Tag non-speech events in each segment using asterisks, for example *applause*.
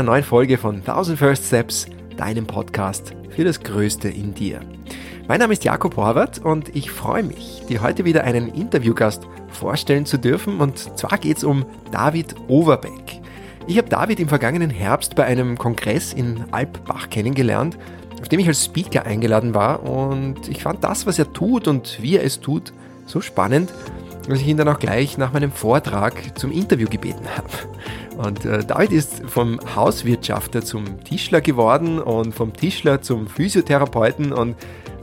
einer neuen Folge von 1000 First Steps, deinem Podcast für das Größte in dir. Mein Name ist Jakob Horvath und ich freue mich, dir heute wieder einen Interviewgast vorstellen zu dürfen und zwar geht es um David Overbeck. Ich habe David im vergangenen Herbst bei einem Kongress in Alpbach kennengelernt, auf dem ich als Speaker eingeladen war und ich fand das, was er tut und wie er es tut, so spannend, dass ich ihn dann auch gleich nach meinem Vortrag zum Interview gebeten habe. Und äh, David ist vom Hauswirtschafter zum Tischler geworden und vom Tischler zum Physiotherapeuten und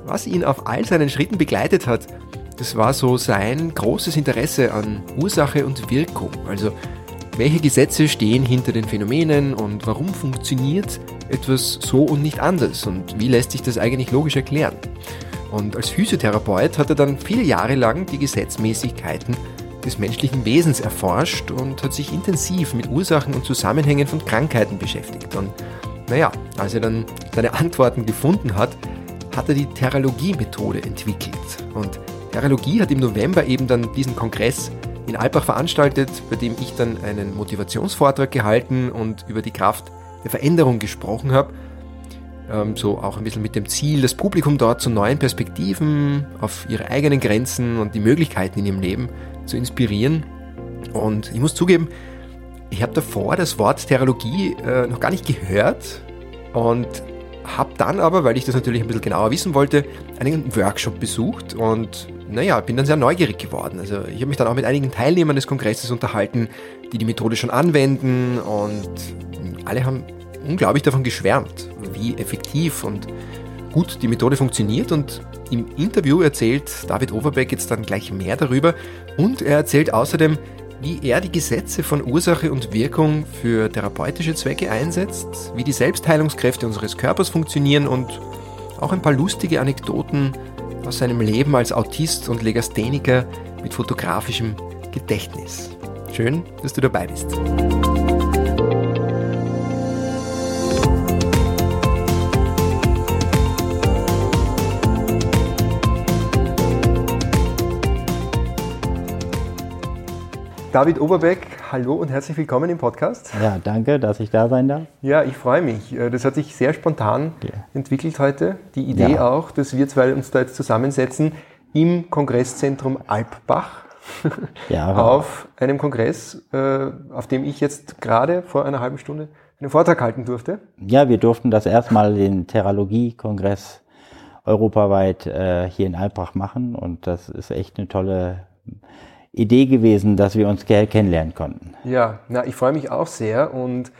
was ihn auf all seinen Schritten begleitet hat, das war so sein großes Interesse an Ursache und Wirkung. Also welche Gesetze stehen hinter den Phänomenen und warum funktioniert etwas so und nicht anders und wie lässt sich das eigentlich logisch erklären? Und als Physiotherapeut hat er dann viele Jahre lang die Gesetzmäßigkeiten des menschlichen Wesens erforscht und hat sich intensiv mit Ursachen und Zusammenhängen von Krankheiten beschäftigt. Und naja, als er dann seine Antworten gefunden hat, hat er die Theralogie-Methode entwickelt. Und Theralogie hat im November eben dann diesen Kongress in Alpbach veranstaltet, bei dem ich dann einen Motivationsvortrag gehalten und über die Kraft der Veränderung gesprochen habe ähm, so auch ein bisschen mit dem Ziel, das Publikum dort zu neuen Perspektiven auf ihre eigenen Grenzen und die Möglichkeiten in ihrem Leben zu inspirieren. Und ich muss zugeben, ich habe davor das Wort Therologie äh, noch gar nicht gehört und habe dann aber, weil ich das natürlich ein bisschen genauer wissen wollte, einen Workshop besucht und naja, bin dann sehr neugierig geworden. Also ich habe mich dann auch mit einigen Teilnehmern des Kongresses unterhalten, die die Methode schon anwenden und alle haben unglaublich davon geschwärmt, wie effektiv und gut die Methode funktioniert und im Interview erzählt David Overbeck jetzt dann gleich mehr darüber und er erzählt außerdem, wie er die Gesetze von Ursache und Wirkung für therapeutische Zwecke einsetzt, wie die Selbstheilungskräfte unseres Körpers funktionieren und auch ein paar lustige Anekdoten aus seinem Leben als Autist und Legastheniker mit fotografischem Gedächtnis. Schön, dass du dabei bist. David Oberbeck, hallo und herzlich willkommen im Podcast. Ja, danke, dass ich da sein darf. Ja, ich freue mich. Äh, das hat sich sehr spontan ja. entwickelt heute. Die Idee ja. auch, dass wir zwei uns da jetzt zusammensetzen im Kongresszentrum Alpbach. *laughs* Ja, auf einem Kongress, äh, auf dem ich jetzt gerade vor einer halben Stunde einen Vortrag halten durfte. Ja, wir durften das erstmal den Theralogie-Kongress europaweit äh, hier in Alpbach machen und das ist echt eine tolle Idee gewesen, dass wir uns kennenlernen konnten. Ja, na, ich freue mich auch sehr und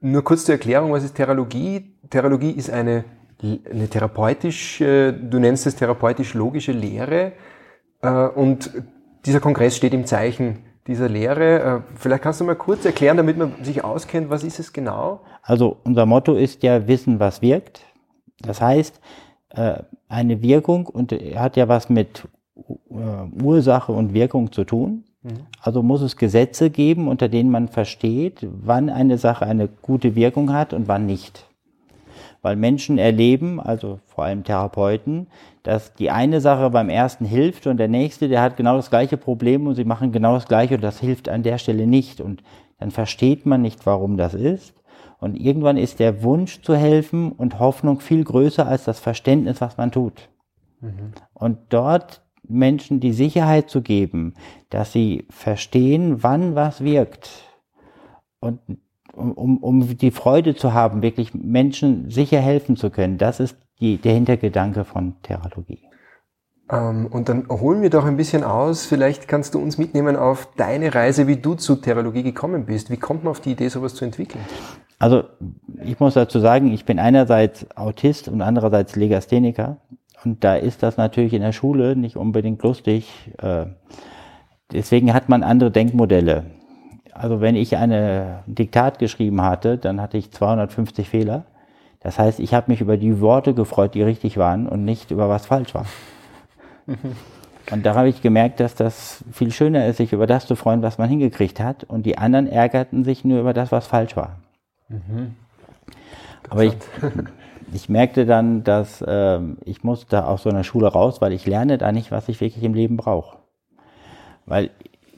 nur kurz zur Erklärung, was ist Theralogie? Theralogie ist eine, eine therapeutisch, du nennst es therapeutisch-logische Lehre äh, und dieser Kongress steht im Zeichen dieser Lehre. Äh, vielleicht kannst du mal kurz erklären, damit man sich auskennt, was ist es genau? Also unser Motto ist ja Wissen, was wirkt. Das heißt, äh, eine Wirkung und hat ja was mit Ursache und Wirkung zu tun. Mhm. Also muss es Gesetze geben, unter denen man versteht, wann eine Sache eine gute Wirkung hat und wann nicht. Weil Menschen erleben, also vor allem Therapeuten, dass die eine Sache beim ersten hilft und der nächste, der hat genau das gleiche Problem und sie machen genau das gleiche und das hilft an der Stelle nicht. Und dann versteht man nicht, warum das ist. Und irgendwann ist der Wunsch zu helfen und Hoffnung viel größer als das Verständnis, was man tut. Mhm. Und dort Menschen die Sicherheit zu geben, dass sie verstehen, wann was wirkt. Und um, um die Freude zu haben, wirklich Menschen sicher helfen zu können. Das ist die, der Hintergedanke von Therapie. Ähm, und dann holen wir doch ein bisschen aus. Vielleicht kannst du uns mitnehmen auf deine Reise, wie du zu Therapie gekommen bist. Wie kommt man auf die Idee, sowas zu entwickeln? Also ich muss dazu sagen, ich bin einerseits Autist und andererseits Legastheniker. Und da ist das natürlich in der Schule nicht unbedingt lustig. Äh, deswegen hat man andere Denkmodelle. Also wenn ich eine Diktat geschrieben hatte, dann hatte ich 250 Fehler. Das heißt, ich habe mich über die Worte gefreut, die richtig waren und nicht über was falsch war. *laughs* Und da habe ich gemerkt, dass das viel schöner ist, sich über das zu freuen, was man hingekriegt hat. Und die anderen ärgerten sich nur über das, was falsch war. Mhm. Aber ich, *laughs* ich merkte dann, dass ähm, ich musste aus so einer Schule raus, weil ich lerne da nicht, was ich wirklich im Leben brauche. Weil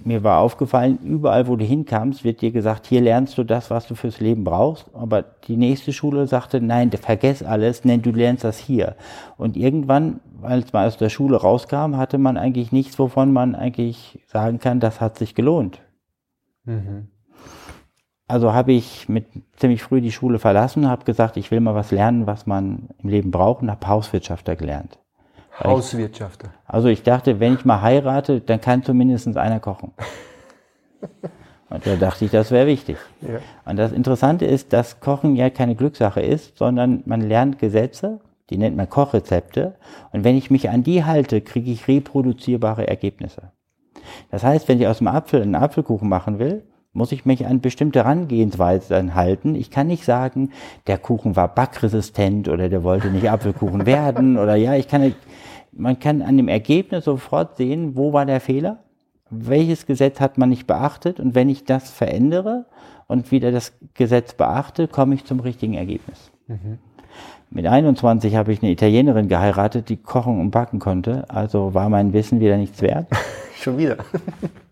mir war aufgefallen, überall, wo du hinkamst, wird dir gesagt, hier lernst du das, was du fürs Leben brauchst. Aber die nächste Schule sagte, nein, vergess alles, nein, du lernst das hier. Und irgendwann, als man aus der Schule rauskam, hatte man eigentlich nichts, wovon man eigentlich sagen kann, das hat sich gelohnt. Mhm. Also habe ich mit ziemlich früh die Schule verlassen, habe gesagt, ich will mal was lernen, was man im Leben braucht und habe Hauswirtschafter gelernt. Hauswirtschafter. Also ich dachte, wenn ich mal heirate, dann kann zumindest einer kochen. *laughs* Und da dachte ich, das wäre wichtig. Ja. Und das Interessante ist, dass Kochen ja keine Glückssache ist, sondern man lernt Gesetze, die nennt man Kochrezepte. Und wenn ich mich an die halte, kriege ich reproduzierbare Ergebnisse. Das heißt, wenn ich aus dem Apfel einen Apfelkuchen machen will, muss ich mich an bestimmte Herangehensweisen halten. Ich kann nicht sagen, der Kuchen war backresistent oder der wollte nicht Apfelkuchen *laughs* werden oder ja, ich kann nicht, man kann an dem Ergebnis sofort sehen, wo war der Fehler, welches Gesetz hat man nicht beachtet und wenn ich das verändere und wieder das Gesetz beachte, komme ich zum richtigen Ergebnis. Mhm. Mit 21 habe ich eine Italienerin geheiratet, die kochen und backen konnte, also war mein Wissen wieder nichts wert. *laughs* Schon wieder. *laughs*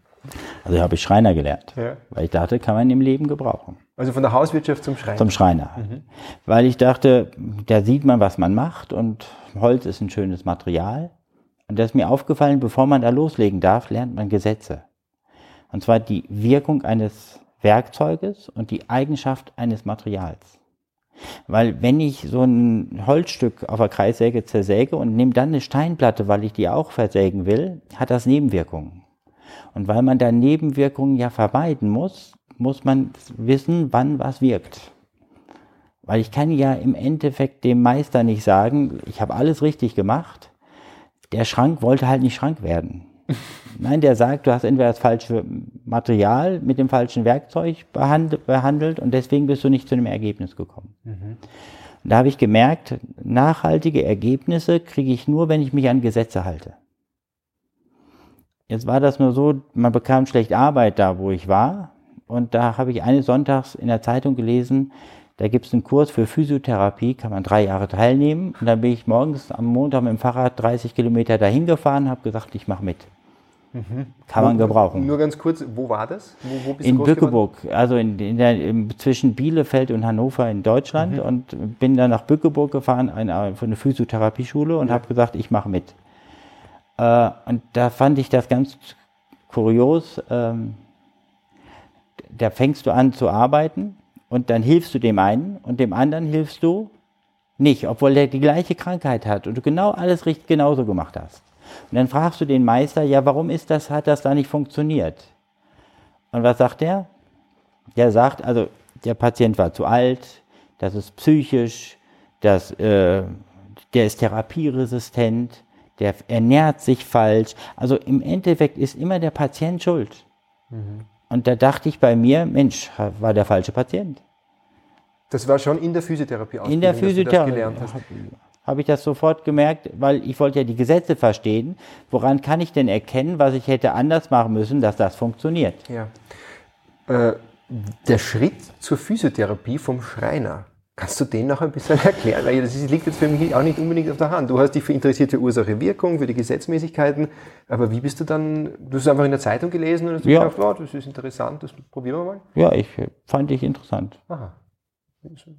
Also habe ich Schreiner gelernt, ja. weil ich dachte, kann man im Leben gebrauchen. Also von der Hauswirtschaft zum Schreiner? Zum Schreiner. Mhm. Weil ich dachte, da sieht man, was man macht und Holz ist ein schönes Material. Und das ist mir aufgefallen, bevor man da loslegen darf, lernt man Gesetze. Und zwar die Wirkung eines Werkzeuges und die Eigenschaft eines Materials. Weil wenn ich so ein Holzstück auf der Kreissäge zersäge und nehme dann eine Steinplatte, weil ich die auch versägen will, hat das Nebenwirkungen. Und weil man da Nebenwirkungen ja vermeiden muss, muss man wissen, wann was wirkt. Weil ich kann ja im Endeffekt dem Meister nicht sagen, ich habe alles richtig gemacht. Der Schrank wollte halt nicht Schrank werden. *laughs* Nein, der sagt, du hast entweder das falsche Material mit dem falschen Werkzeug behandelt und deswegen bist du nicht zu dem Ergebnis gekommen. Mhm. Da habe ich gemerkt, nachhaltige Ergebnisse kriege ich nur, wenn ich mich an Gesetze halte. Jetzt war das nur so, man bekam schlecht Arbeit da, wo ich war. Und da habe ich eines Sonntags in der Zeitung gelesen, da gibt es einen Kurs für Physiotherapie, kann man drei Jahre teilnehmen. Und dann bin ich morgens am Montag mit dem Fahrrad 30 Kilometer dahin gefahren, habe gesagt, ich mache mit. Mhm. Kann man gebrauchen. Nur ganz kurz, wo war das? Wo, wo in Bückeburg, also in, in der, in, zwischen Bielefeld und Hannover in Deutschland. Mhm. Und bin dann nach Bückeburg gefahren, eine, für eine Physiotherapieschule und ja. habe gesagt, ich mache mit. Äh, und da fand ich das ganz kurios. Ähm, da fängst du an zu arbeiten und dann hilfst du dem einen und dem anderen hilfst du nicht, obwohl der die gleiche Krankheit hat und du genau alles richtig genauso gemacht hast. Und dann fragst du den Meister, ja, warum ist das, hat das da nicht funktioniert? Und was sagt der? Der sagt, also der Patient war zu alt, das ist psychisch, das, äh, der ist therapieresistent, der ernährt sich falsch. Also im Endeffekt ist immer der Patient schuld. Mhm. Und da dachte ich bei mir, Mensch, war der falsche Patient. Das war schon in der Physiotherapie In der Physiotherapie habe ich das sofort gemerkt, weil ich wollte ja die Gesetze verstehen. Woran kann ich denn erkennen, was ich hätte anders machen müssen, dass das funktioniert? Ja. Äh, der Schritt zur Physiotherapie vom Schreiner. Kannst du den noch ein bisschen *laughs* erklären? Weil das liegt jetzt für mich auch nicht unbedingt auf der Hand. Du hast dich für interessiert für Ursache-Wirkung, für die Gesetzmäßigkeiten, aber wie bist du dann, du hast es einfach in der Zeitung gelesen und hast ja. gedacht, oh, das ist interessant, das probieren wir mal? Ja, ich fand ich interessant. Aha.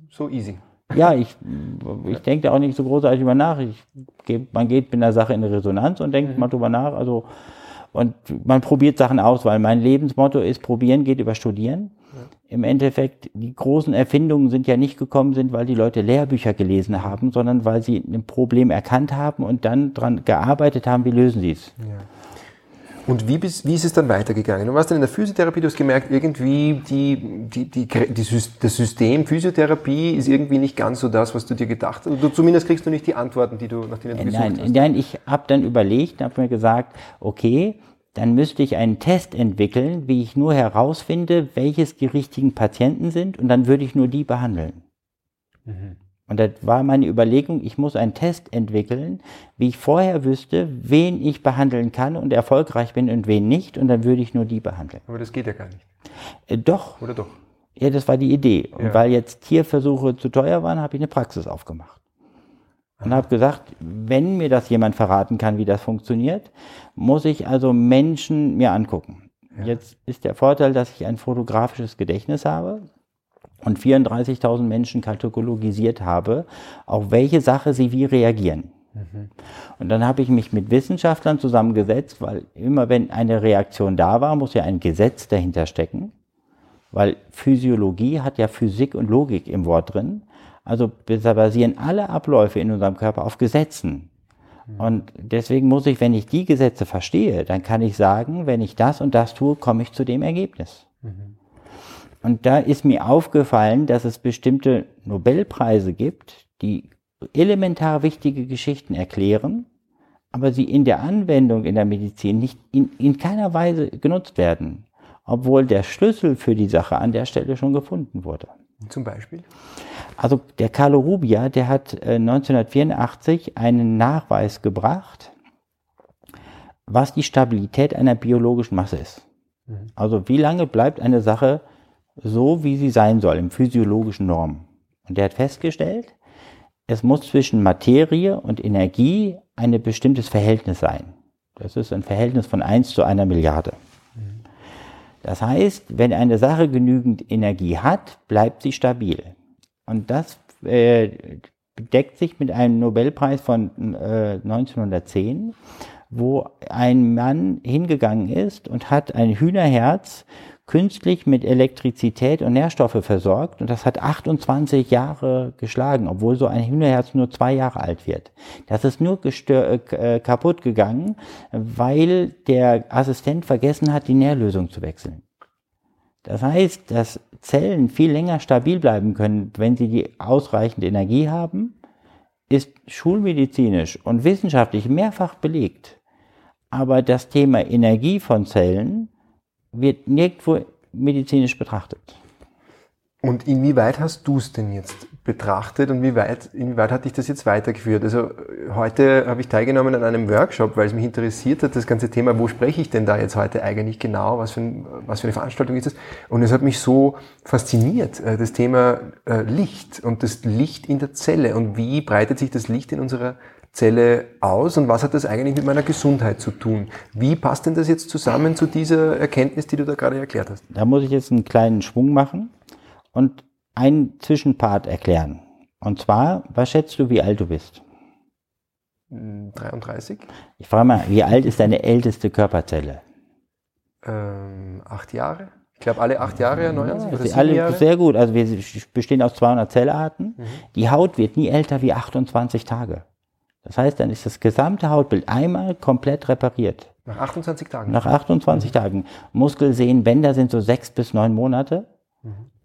So easy. Ja, ich, ich denke auch nicht so großartig über nach. Ich, man geht mit einer Sache in Resonanz und denkt mhm. mal drüber nach. Also, und man probiert Sachen aus, weil mein Lebensmotto ist, probieren geht über studieren im Endeffekt die großen Erfindungen sind ja nicht gekommen sind, weil die Leute Lehrbücher gelesen haben, sondern weil sie ein Problem erkannt haben und dann daran gearbeitet haben, wie lösen sie es. Ja. Und wie, bist, wie ist es dann weitergegangen? Du warst dann in der Physiotherapie, du hast gemerkt, irgendwie die, die, die, die, das System Physiotherapie ist irgendwie nicht ganz so das, was du dir gedacht hast. Oder zumindest kriegst du nicht die Antworten, die du, nach denen du gesucht nein, hast. Nein, ich habe dann überlegt, habe mir gesagt, okay, dann müsste ich einen Test entwickeln, wie ich nur herausfinde, welches die richtigen Patienten sind und dann würde ich nur die behandeln. Mhm. Und das war meine Überlegung, ich muss einen Test entwickeln, wie ich vorher wüsste, wen ich behandeln kann und erfolgreich bin und wen nicht und dann würde ich nur die behandeln. Aber das geht ja gar nicht. Äh, doch. Oder doch? Ja, das war die Idee. Und ja. weil jetzt Tierversuche zu teuer waren, habe ich eine Praxis aufgemacht und habe gesagt, wenn mir das jemand verraten kann, wie das funktioniert, muss ich also Menschen mir angucken. Ja. Jetzt ist der Vorteil, dass ich ein fotografisches Gedächtnis habe und 34.000 Menschen katalogisiert habe, auf welche Sache sie wie reagieren. Mhm. Und dann habe ich mich mit Wissenschaftlern zusammengesetzt, weil immer wenn eine Reaktion da war, muss ja ein Gesetz dahinter stecken, weil Physiologie hat ja Physik und Logik im Wort drin. Also basieren alle Abläufe in unserem Körper auf Gesetzen. Und deswegen muss ich, wenn ich die Gesetze verstehe, dann kann ich sagen, wenn ich das und das tue, komme ich zu dem Ergebnis. Mhm. Und da ist mir aufgefallen, dass es bestimmte Nobelpreise gibt, die elementar wichtige Geschichten erklären, aber sie in der Anwendung in der Medizin nicht in, in keiner Weise genutzt werden, obwohl der Schlüssel für die Sache an der Stelle schon gefunden wurde. Zum Beispiel? Also der Carlo Rubia, der hat 1984 äh, einen Nachweis gebracht, was die Stabilität einer biologischen Masse ist. Mhm. Also wie lange bleibt eine Sache so, wie sie sein soll, im physiologischen Norm. Und der hat festgestellt, es muss zwischen Materie und Energie ein bestimmtes Verhältnis sein. Das ist ein Verhältnis von 1 zu einer Milliarde. Mhm. Das heißt, wenn eine Sache genügend Energie hat, bleibt sie stabil. Und das äh, deckt sich mit einem Nobelpreis von äh, 1910, wo ein Mann hingegangen ist und hat ein Hühnerherz künstlich mit Elektrizität und Nährstoffe versorgt und das hat 28 Jahre geschlagen, obwohl so ein Hühnerherz nur zwei Jahre alt wird. Das ist nur äh, kaputt gegangen, weil der Assistent vergessen hat, die Nährlösung zu wechseln. Das heißt, dass Zellen viel länger stabil bleiben können, wenn sie die ausreichende Energie haben, ist schulmedizinisch und wissenschaftlich mehrfach belegt. Aber das Thema Energie von Zellen wird nirgendwo medizinisch betrachtet. Und inwieweit hast du es denn jetzt betrachtet und wie weit, inwieweit hat dich das jetzt weitergeführt? Also heute habe ich teilgenommen an einem Workshop, weil es mich interessiert hat, das ganze Thema, wo spreche ich denn da jetzt heute eigentlich genau, was für, ein, was für eine Veranstaltung ist das? Und es hat mich so fasziniert, äh, das Thema äh, Licht und das Licht in der Zelle und wie breitet sich das Licht in unserer Zelle aus und was hat das eigentlich mit meiner Gesundheit zu tun? Wie passt denn das jetzt zusammen zu dieser Erkenntnis, die du da gerade erklärt hast? Da muss ich jetzt einen kleinen Schwung machen und einen Zwischenpart erklären. Und zwar, was schätzt du, wie alt du bist? 33. Hm, ich frage mal, wie alt ist deine älteste Körperzelle? Ähm, acht Jahre. Ich glaube, alle acht Jahre erneuern sich. Ja, alle Jahre? Sehr gut. Also wir bestehen aus 200 Zellarten. Mhm. Die Haut wird nie älter wie 28 Tage. Das heißt, dann ist das gesamte Hautbild einmal komplett repariert. Nach 28 Tagen? Nach 28 mhm. Tagen. Muskelsehnen, sind so sechs bis neun Monate.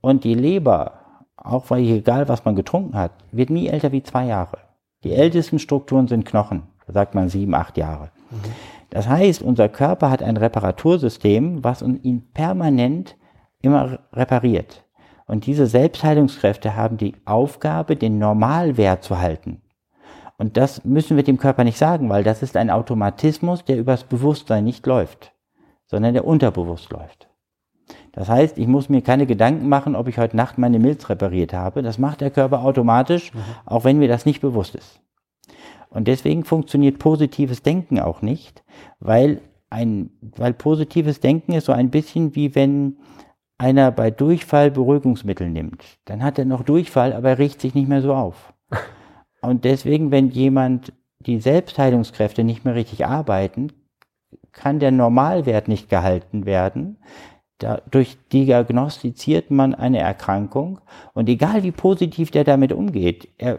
Und die Leber, auch weil egal was man getrunken hat, wird nie älter wie zwei Jahre. Die ältesten Strukturen sind Knochen. Da sagt man sieben, acht Jahre. Das heißt, unser Körper hat ein Reparatursystem, was ihn permanent immer repariert. Und diese Selbstheilungskräfte haben die Aufgabe, den Normalwert zu halten. Und das müssen wir dem Körper nicht sagen, weil das ist ein Automatismus, der übers Bewusstsein nicht läuft, sondern der unterbewusst läuft. Das heißt, ich muss mir keine Gedanken machen, ob ich heute Nacht meine Milz repariert habe. Das macht der Körper automatisch, mhm. auch wenn mir das nicht bewusst ist. Und deswegen funktioniert positives Denken auch nicht, weil ein, weil positives Denken ist so ein bisschen wie wenn einer bei Durchfall Beruhigungsmittel nimmt. Dann hat er noch Durchfall, aber er riecht sich nicht mehr so auf. *laughs* Und deswegen, wenn jemand die Selbstheilungskräfte nicht mehr richtig arbeiten, kann der Normalwert nicht gehalten werden. Dadurch diagnostiziert man eine Erkrankung und egal wie positiv der damit umgeht, er,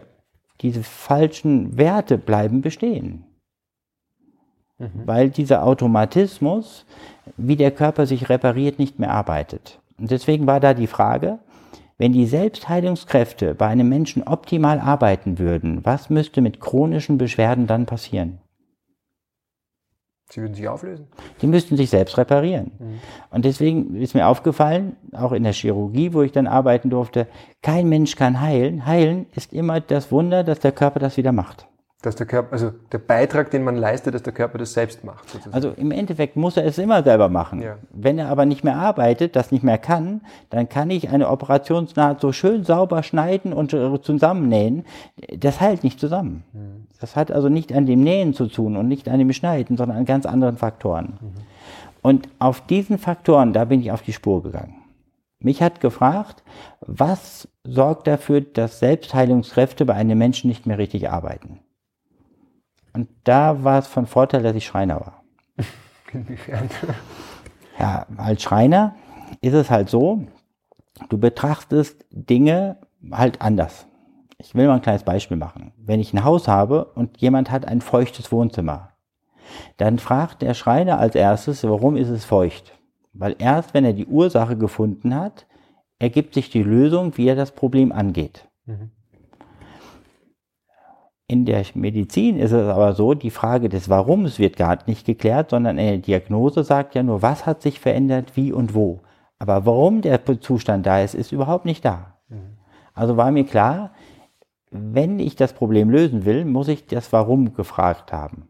diese falschen Werte bleiben bestehen. Mhm. Weil dieser Automatismus, wie der Körper sich repariert, nicht mehr arbeitet. Und deswegen war da die Frage, wenn die Selbstheilungskräfte bei einem Menschen optimal arbeiten würden, was müsste mit chronischen Beschwerden dann passieren? Sie würden sich auflösen? Die müssten sich selbst reparieren. Mhm. Und deswegen ist mir aufgefallen, auch in der Chirurgie, wo ich dann arbeiten durfte, kein Mensch kann heilen. Heilen ist immer das Wunder, dass der Körper das wieder macht. Dass der Körper, also der Beitrag, den man leistet, dass der Körper das selbst macht. Sozusagen. Also im Endeffekt muss er es immer selber machen. Ja. Wenn er aber nicht mehr arbeitet, das nicht mehr kann, dann kann ich eine Operationsnaht so schön sauber schneiden und äh, zusammennähen. Das heilt nicht zusammen. Mhm. Das hat also nicht an dem Nähen zu tun und nicht an dem Schneiden, sondern an ganz anderen Faktoren. Mhm. Und auf diesen Faktoren, da bin ich auf die Spur gegangen. Mich hat gefragt, was sorgt dafür, dass Selbstheilungskräfte bei einem Menschen nicht mehr richtig arbeiten? Und da war es von Vorteil, dass ich Schreiner war. Inwiefern? *laughs* Ja, als Schreiner ist es halt so, du betrachtest Dinge halt anders. Ich will mal ein kleines Beispiel machen. Wenn ich ein Haus habe und jemand hat ein feuchtes Wohnzimmer, dann fragt der Schreiner als erstes, warum ist es feucht? Weil erst wenn er die Ursache gefunden hat, ergibt sich die Lösung, wie er das Problem angeht. Mhm. In der Medizin ist es aber so, die Frage des Warums wird gar nicht geklärt, sondern eine Diagnose sagt ja nur, was hat sich verändert, wie und wo. Aber warum der Zustand da ist, ist überhaupt nicht da. Also war mir klar, wenn ich das Problem lösen will, muss ich das Warum gefragt haben.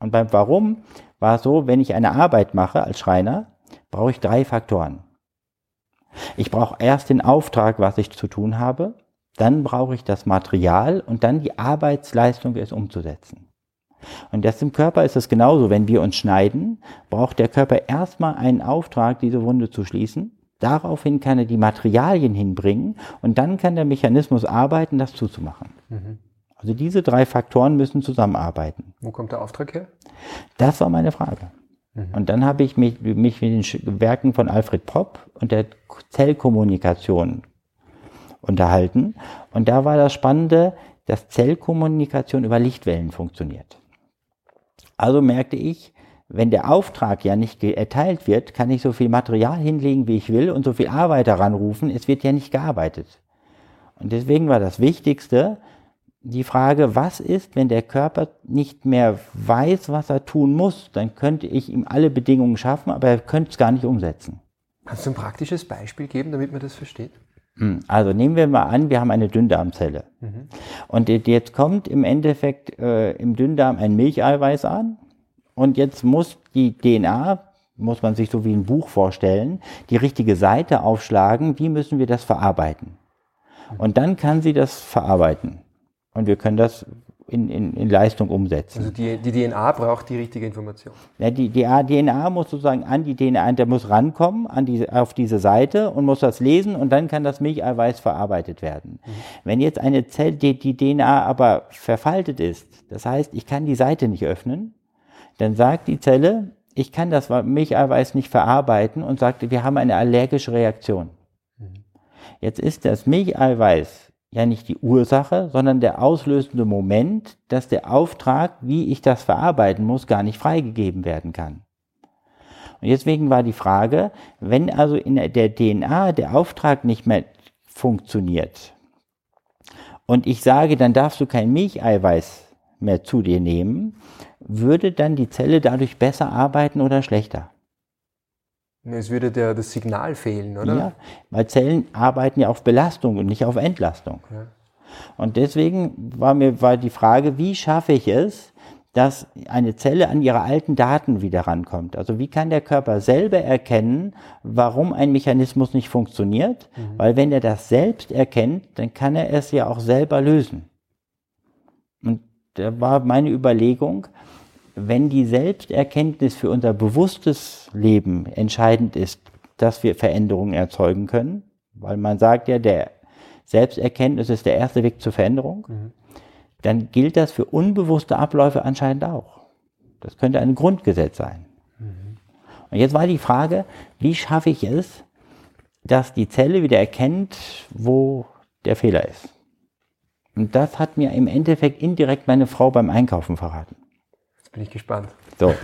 Und beim Warum war es so, wenn ich eine Arbeit mache als Schreiner, brauche ich drei Faktoren. Ich brauche erst den Auftrag, was ich zu tun habe, dann brauche ich das Material und dann die Arbeitsleistung, es umzusetzen. Und das im Körper ist es genauso. Wenn wir uns schneiden, braucht der Körper erstmal einen Auftrag, diese Wunde zu schließen. Daraufhin kann er die Materialien hinbringen und dann kann der Mechanismus arbeiten, das zuzumachen. Mhm. Also diese drei Faktoren müssen zusammenarbeiten. Wo kommt der Auftrag her? Das war meine Frage. Mhm. Und dann habe ich mich, mich mit den Werken von Alfred Popp und der Zellkommunikation unterhalten. Und da war das Spannende, dass Zellkommunikation über Lichtwellen funktioniert. Also merkte ich, wenn der Auftrag ja nicht erteilt wird, kann ich so viel Material hinlegen, wie ich will und so viel Arbeiter ranrufen, es wird ja nicht gearbeitet. Und deswegen war das Wichtigste die Frage, was ist, wenn der Körper nicht mehr weiß, was er tun muss, dann könnte ich ihm alle Bedingungen schaffen, aber er könnte es gar nicht umsetzen. Kannst du ein praktisches Beispiel geben, damit man das versteht? Hm, also nehmen wir mal an, wir haben eine Dünndarmzelle. Mhm. Und jetzt kommt im Endeffekt äh, im Dünndarm ein Milcheiweiß an, und jetzt muss die DNA, muss man sich so wie ein Buch vorstellen, die richtige Seite aufschlagen, wie müssen wir das verarbeiten. Und dann kann sie das verarbeiten. Und wir können das in, in, in Leistung umsetzen. Also die, die DNA braucht die richtige Information. Ja, die, die DNA muss sozusagen an die DNA, der muss rankommen an die, auf diese Seite und muss das lesen und dann kann das Milcheiweiß verarbeitet werden. Mhm. Wenn jetzt eine Zelle, die, die DNA aber verfaltet ist, das heißt, ich kann die Seite nicht öffnen, dann sagt die Zelle, ich kann das Milcheiweiß nicht verarbeiten und sagt, wir haben eine allergische Reaktion. Mhm. Jetzt ist das Milcheiweiß ja nicht die Ursache, sondern der auslösende Moment, dass der Auftrag, wie ich das verarbeiten muss, gar nicht freigegeben werden kann. Und deswegen war die Frage, wenn also in der DNA der Auftrag nicht mehr funktioniert und ich sage, dann darfst du kein Milcheiweiß mehr zu dir nehmen, würde dann die Zelle dadurch besser arbeiten oder schlechter? Es würde der, das Signal fehlen, oder? Ja, weil Zellen arbeiten ja auf Belastung und nicht auf Entlastung. Ja. Und deswegen war mir war die Frage, wie schaffe ich es, dass eine Zelle an ihre alten Daten wieder rankommt. Also wie kann der Körper selber erkennen, warum ein Mechanismus nicht funktioniert? Mhm. Weil wenn er das selbst erkennt, dann kann er es ja auch selber lösen. Und da war meine Überlegung, wenn die Selbsterkenntnis für unser bewusstes Leben entscheidend ist, dass wir Veränderungen erzeugen können, weil man sagt ja, der Selbsterkenntnis ist der erste Weg zur Veränderung, mhm. dann gilt das für unbewusste Abläufe anscheinend auch. Das könnte ein Grundgesetz sein. Mhm. Und jetzt war die Frage, wie schaffe ich es, dass die Zelle wieder erkennt, wo der Fehler ist. Und das hat mir im Endeffekt indirekt meine Frau beim Einkaufen verraten. Bin ich gespannt. So.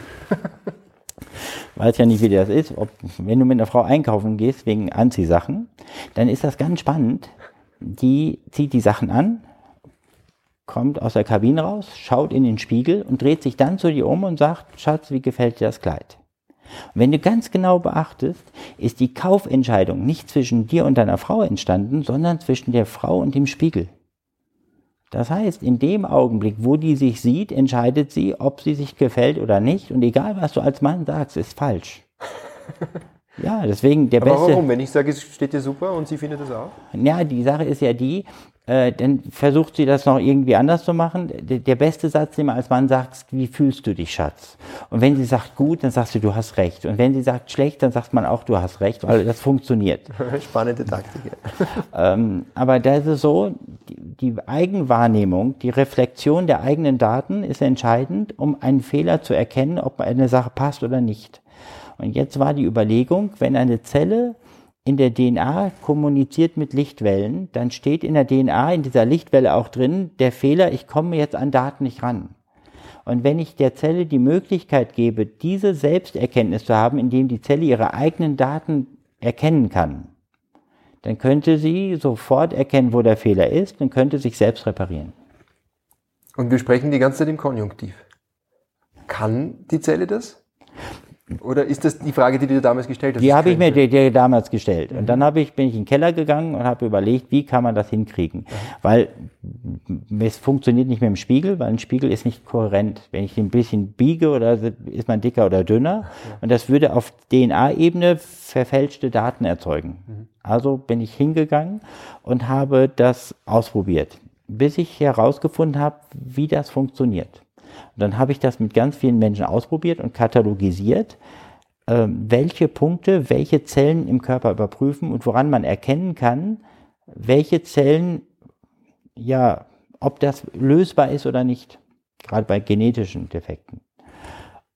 Weiß ja nicht, wie das ist. Ob, wenn du mit einer Frau einkaufen gehst wegen Anziehsachen, dann ist das ganz spannend. Die zieht die Sachen an, kommt aus der Kabine raus, schaut in den Spiegel und dreht sich dann zu dir um und sagt, Schatz, wie gefällt dir das Kleid? Und wenn du ganz genau beachtest, ist die Kaufentscheidung nicht zwischen dir und deiner Frau entstanden, sondern zwischen der Frau und dem Spiegel. Das heißt, in dem Augenblick, wo die sich sieht, entscheidet sie, ob sie sich gefällt oder nicht. Und egal, was du als Mann sagst, ist falsch. *laughs* ja, deswegen der Aber beste. Warum? Wenn ich sage, es steht dir super und sie findet es auch? Ja, die Sache ist ja die, äh, dann versucht sie das noch irgendwie anders zu machen. Der, der beste Satz, den man als Mann sagt, wie fühlst du dich, Schatz? Und wenn sie sagt gut, dann sagst du, du hast recht. Und wenn sie sagt schlecht, dann sagt man auch, du hast recht, weil das funktioniert. *laughs* Spannende Taktik. *laughs* ähm, aber da ist es so, die, die Eigenwahrnehmung, die Reflexion der eigenen Daten ist entscheidend, um einen Fehler zu erkennen, ob eine Sache passt oder nicht. Und jetzt war die Überlegung, wenn eine Zelle in der DNA kommuniziert mit Lichtwellen, dann steht in der DNA, in dieser Lichtwelle auch drin, der Fehler, ich komme jetzt an Daten nicht ran. Und wenn ich der Zelle die Möglichkeit gebe, diese Selbsterkenntnis zu haben, indem die Zelle ihre eigenen Daten erkennen kann, dann könnte sie sofort erkennen, wo der Fehler ist und könnte sich selbst reparieren. Und wir sprechen die ganze Zeit im Konjunktiv. Kann die Zelle das? Oder ist das die Frage, die du dir damals gestellt hast? Die habe ich mir die, die damals gestellt. Und dann habe ich, bin ich in den Keller gegangen und habe überlegt, wie kann man das hinkriegen? Weil es funktioniert nicht mit dem Spiegel, weil ein Spiegel ist nicht kohärent. Wenn ich den ein bisschen biege oder ist man dicker oder dünner. Und das würde auf DNA-Ebene verfälschte Daten erzeugen. Also bin ich hingegangen und habe das ausprobiert, bis ich herausgefunden habe, wie das funktioniert. Und dann habe ich das mit ganz vielen Menschen ausprobiert und katalogisiert, äh, welche Punkte, welche Zellen im Körper überprüfen und woran man erkennen kann, welche Zellen, ja, ob das lösbar ist oder nicht, gerade bei genetischen Defekten.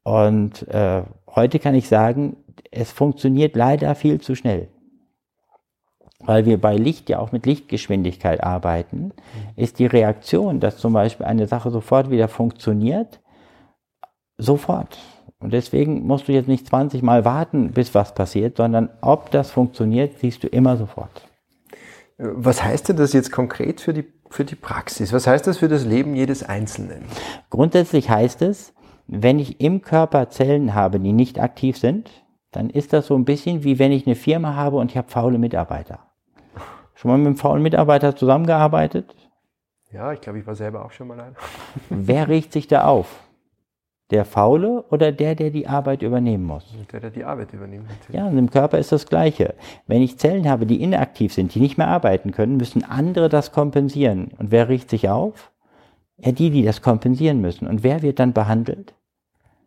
Und äh, heute kann ich sagen, es funktioniert leider viel zu schnell weil wir bei Licht ja auch mit Lichtgeschwindigkeit arbeiten, ist die Reaktion, dass zum Beispiel eine Sache sofort wieder funktioniert, sofort. Und deswegen musst du jetzt nicht 20 Mal warten, bis was passiert, sondern ob das funktioniert, siehst du immer sofort. Was heißt denn das jetzt konkret für die, für die Praxis? Was heißt das für das Leben jedes Einzelnen? Grundsätzlich heißt es, wenn ich im Körper Zellen habe, die nicht aktiv sind, dann ist das so ein bisschen wie wenn ich eine Firma habe und ich habe faule Mitarbeiter. Schon mal mit einem faulen Mitarbeiter zusammengearbeitet? Ja, ich glaube, ich war selber auch schon mal einer. *laughs* Wer riecht sich da auf? Der Faule oder der, der die Arbeit übernehmen muss? Der, der die Arbeit übernehmen muss. Ja, und im Körper ist das Gleiche. Wenn ich Zellen habe, die inaktiv sind, die nicht mehr arbeiten können, müssen andere das kompensieren. Und wer riecht sich auf? Ja, die, die das kompensieren müssen. Und wer wird dann behandelt?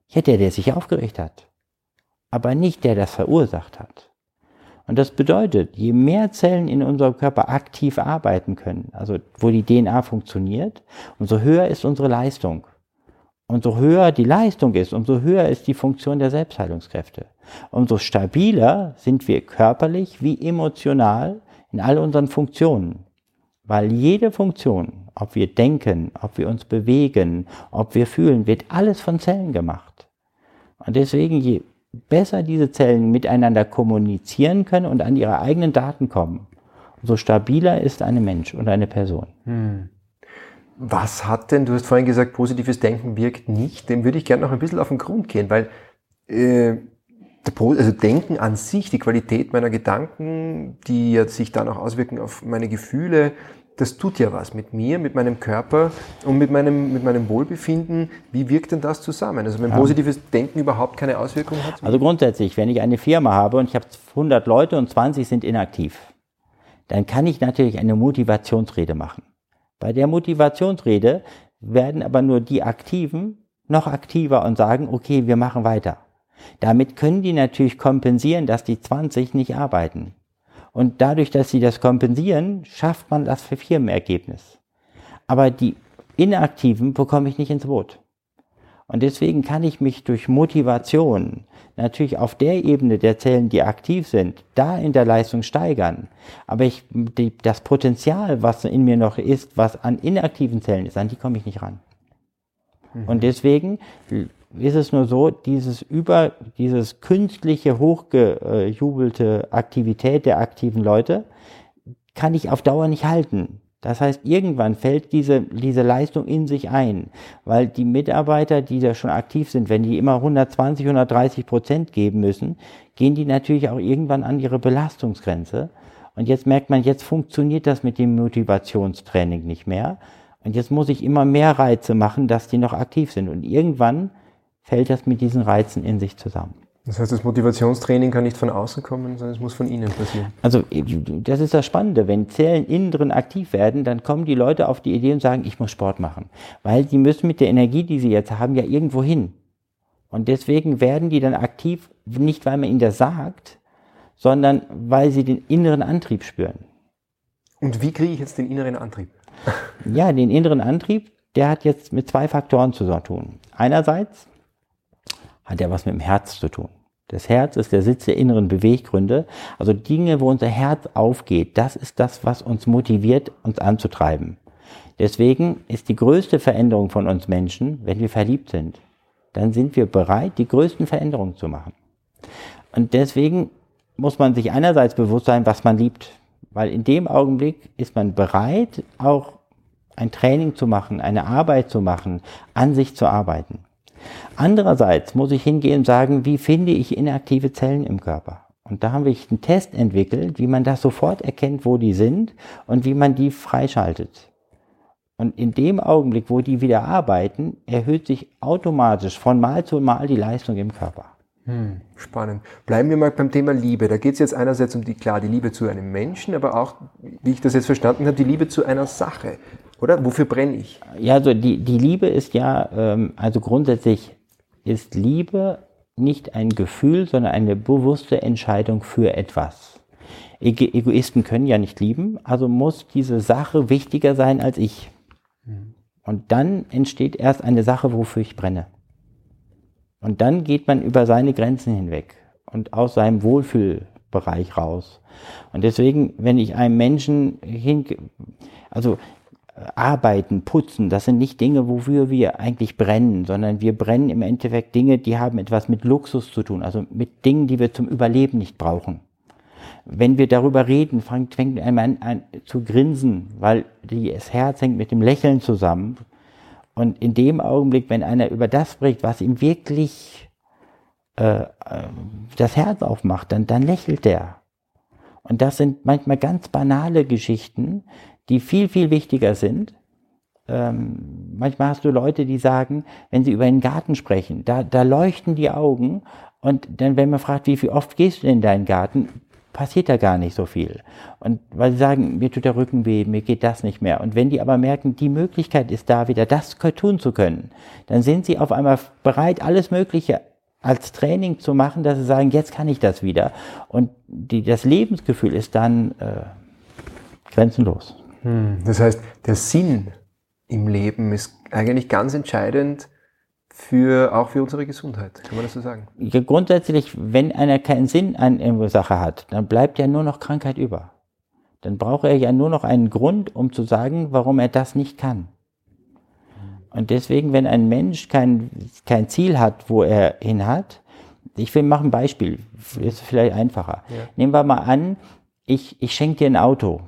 Ja, der, der sich aufgeregt hat. Aber nicht der, der das verursacht hat. Und das bedeutet, je mehr Zellen in unserem Körper aktiv arbeiten können, also wo die DNA funktioniert, umso höher ist unsere Leistung. Umso höher die Leistung ist, umso höher ist die Funktion der Selbstheilungskräfte. Umso stabiler sind wir körperlich wie emotional in all unseren Funktionen. Weil jede Funktion, ob wir denken, ob wir uns bewegen, ob wir fühlen, wird alles von Zellen gemacht. Und deswegen, je besser diese Zellen miteinander kommunizieren können und an ihre eigenen Daten kommen, umso stabiler ist ein Mensch und eine Person. Hm. Was hat denn, du hast vorhin gesagt, positives Denken wirkt nicht, dem würde ich gerne noch ein bisschen auf den Grund gehen, weil äh, also Denken an sich, die Qualität meiner Gedanken, die sich dann auch auswirken auf meine Gefühle, das tut ja was mit mir, mit meinem Körper und mit meinem, mit meinem Wohlbefinden. Wie wirkt denn das zusammen? Also wenn ja. positives Denken überhaupt keine Auswirkungen hat? Also grundsätzlich, wenn ich eine Firma habe und ich habe 100 Leute und 20 sind inaktiv, dann kann ich natürlich eine Motivationsrede machen. Bei der Motivationsrede werden aber nur die Aktiven noch aktiver und sagen, okay, wir machen weiter. Damit können die natürlich kompensieren, dass die 20 nicht arbeiten. Und dadurch, dass sie das kompensieren, schafft man das für Firmenergebnis. Aber die Inaktiven bekomme ich nicht ins Boot. Und deswegen kann ich mich durch Motivation natürlich auf der Ebene der Zellen, die aktiv sind, da in der Leistung steigern. Aber ich, die, das Potenzial, was in mir noch ist, was an inaktiven Zellen ist, an die komme ich nicht ran. Mhm. Und deswegen ist es nur so, dieses über, dieses künstliche, hochgejubelte Aktivität der aktiven Leute kann ich auf Dauer nicht halten. Das heißt, irgendwann fällt diese, diese Leistung in sich ein, weil die Mitarbeiter, die da schon aktiv sind, wenn die immer 120, 130 Prozent geben müssen, gehen die natürlich auch irgendwann an ihre Belastungsgrenze. Und jetzt merkt man, jetzt funktioniert das mit dem Motivationstraining nicht mehr. Und jetzt muss ich immer mehr Reize machen, dass die noch aktiv sind. Und irgendwann fällt das mit diesen Reizen in sich zusammen. Das heißt, das Motivationstraining kann nicht von außen kommen, sondern es muss von innen passieren. Also das ist das Spannende. Wenn Zellen innen drin aktiv werden, dann kommen die Leute auf die Idee und sagen, ich muss Sport machen. Weil die müssen mit der Energie, die sie jetzt haben, ja irgendwo hin. Und deswegen werden die dann aktiv, nicht weil man ihnen das sagt, sondern weil sie den inneren Antrieb spüren. Und wie kriege ich jetzt den inneren Antrieb? Ja, den inneren Antrieb, der hat jetzt mit zwei Faktoren zu tun. Einerseits hat er was mit dem Herz zu tun. Das Herz ist der Sitz der inneren Beweggründe. Also Dinge, wo unser Herz aufgeht, das ist das, was uns motiviert, uns anzutreiben. Deswegen ist die größte Veränderung von uns Menschen, wenn wir verliebt sind. Dann sind wir bereit, die größten Veränderungen zu machen. Und deswegen muss man sich einerseits bewusst sein, was man liebt. Weil in dem Augenblick ist man bereit, auch ein Training zu machen, eine Arbeit zu machen, an sich zu arbeiten. Andererseits muss ich hingehen und sagen, wie finde ich inaktive Zellen im Körper? Und da haben wir einen Test entwickelt, wie man das sofort erkennt, wo die sind und wie man die freischaltet. Und in dem Augenblick, wo die wieder arbeiten, erhöht sich automatisch von Mal zu Mal die Leistung im Körper. Hm, spannend. Bleiben wir mal beim Thema Liebe. Da geht es jetzt einerseits um die, klar, die Liebe zu einem Menschen, aber auch, wie ich das jetzt verstanden habe, die Liebe zu einer Sache. Oder? Wofür brenne ich? Ja, also die, die Liebe ist ja, ähm, also grundsätzlich ist Liebe nicht ein Gefühl, sondern eine bewusste Entscheidung für etwas. Egoisten können ja nicht lieben, also muss diese Sache wichtiger sein als ich. Mhm. Und dann entsteht erst eine Sache, wofür ich brenne. Und dann geht man über seine Grenzen hinweg und aus seinem Wohlfühlbereich raus. Und deswegen, wenn ich einem Menschen hin, also Arbeiten, Putzen, das sind nicht Dinge, wofür wir eigentlich brennen, sondern wir brennen im Endeffekt Dinge, die haben etwas mit Luxus zu tun, also mit Dingen, die wir zum Überleben nicht brauchen. Wenn wir darüber reden, fängt, fängt ein Mann an zu grinsen, weil das Herz hängt mit dem Lächeln zusammen. Und in dem Augenblick, wenn einer über das spricht, was ihm wirklich äh, äh das Herz aufmacht, dann, dann lächelt der. Und das sind manchmal ganz banale Geschichten, die viel, viel wichtiger sind. Ähm, manchmal hast du Leute, die sagen, wenn sie über den Garten sprechen, da, da leuchten die Augen und dann, wenn man fragt, wie viel oft gehst du in deinen Garten, passiert da gar nicht so viel. Und weil sie sagen, mir tut der Rücken weh, mir geht das nicht mehr. Und wenn die aber merken, die Möglichkeit ist da, wieder das tun zu können, dann sind sie auf einmal bereit, alles Mögliche als Training zu machen, dass sie sagen, jetzt kann ich das wieder. Und die, das Lebensgefühl ist dann äh, grenzenlos. Hm, das heißt, der Sinn im Leben ist eigentlich ganz entscheidend für, auch für unsere Gesundheit. Kann man das so sagen? Ja, grundsätzlich, wenn einer keinen Sinn an irgendeiner Sache hat, dann bleibt ja nur noch Krankheit über. Dann braucht er ja nur noch einen Grund, um zu sagen, warum er das nicht kann. Und deswegen, wenn ein Mensch kein, kein Ziel hat, wo er hin hat, ich will machen ein Beispiel, ist vielleicht einfacher. Ja. Nehmen wir mal an, ich, ich schenke dir ein Auto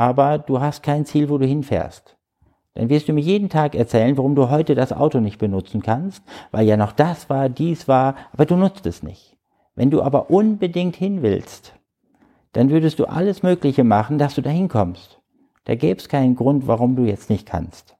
aber du hast kein Ziel, wo du hinfährst. Dann wirst du mir jeden Tag erzählen, warum du heute das Auto nicht benutzen kannst, weil ja noch das war, dies war, aber du nutzt es nicht. Wenn du aber unbedingt hin willst, dann würdest du alles Mögliche machen, dass du da hinkommst. Da gäbe es keinen Grund, warum du jetzt nicht kannst.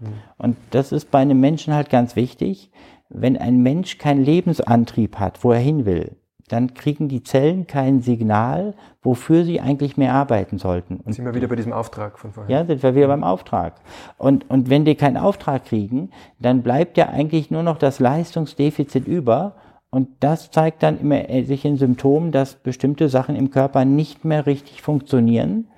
Hm. Und das ist bei einem Menschen halt ganz wichtig. Wenn ein Mensch keinen Lebensantrieb hat, wo er hin will, dann kriegen die Zellen kein Signal, wofür sie eigentlich mehr arbeiten sollten. Und sind wir wieder bei diesem Auftrag von vorher? Ja, sind wir wieder beim Auftrag. Und, und wenn die keinen Auftrag kriegen, dann bleibt ja eigentlich nur noch das Leistungsdefizit über. Und das zeigt dann immer äh, sich in Symptomen, dass bestimmte Sachen im Körper nicht mehr richtig funktionieren,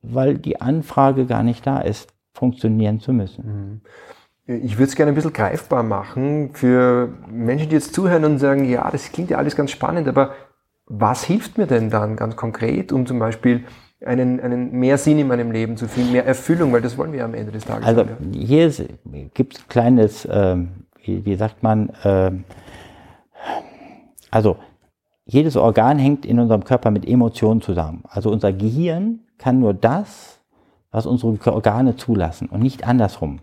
weil die Anfrage gar nicht da ist, funktionieren zu müssen. Mhm. Ich würde es gerne ein bisschen greifbar machen für Menschen, die jetzt zuhören und sagen, ja, das klingt ja alles ganz spannend, aber was hilft mir denn dann ganz konkret, um zum Beispiel einen, einen mehr Sinn in meinem Leben zu finden, mehr Erfüllung, weil das wollen wir am Ende des Tages. Also haben, ja. hier gibt es ein kleines, ähm, wie, wie, sagt man, ähm, also jedes Organ hängt in unserem Körper mit Emotionen zusammen. Also unser Gehirn kann nur das, was unsere Organe zulassen und nicht andersrum.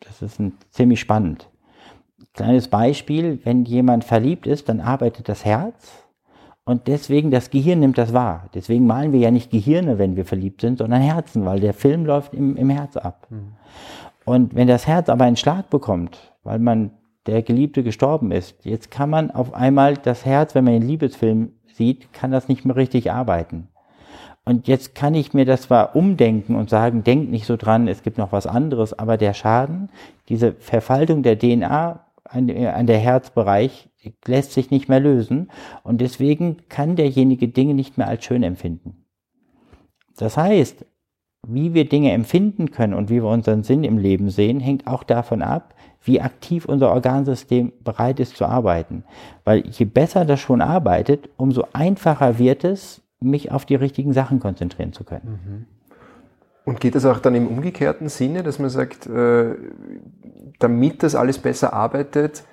Das ist ein, ziemlich spannend. Kleines Beispiel, wenn jemand verliebt ist, dann arbeitet das Herz und deswegen das Gehirn nimmt das wahr. Deswegen malen wir ja nicht Gehirne, wenn wir verliebt sind, sondern Herzen, weil der Film läuft im, im Herz ab. Mhm. Und wenn das Herz aber einen Schlag bekommt, weil man der Geliebte gestorben ist. Jetzt kann man auf einmal das Herz, wenn man den Liebesfilm sieht, kann das nicht mehr richtig arbeiten. Und jetzt kann ich mir das zwar umdenken und sagen, denk nicht so dran, es gibt noch was anderes, aber der Schaden, diese Verfaltung der DNA an, an der Herzbereich lässt sich nicht mehr lösen und deswegen kann derjenige Dinge nicht mehr als schön empfinden. Das heißt, wie wir Dinge empfinden können und wie wir unseren Sinn im Leben sehen, hängt auch davon ab, wie aktiv unser Organsystem bereit ist zu arbeiten. Weil je besser das schon arbeitet, umso einfacher wird es, mich auf die richtigen Sachen konzentrieren zu können. Und geht das auch dann im umgekehrten Sinne, dass man sagt, äh, damit das alles besser arbeitet,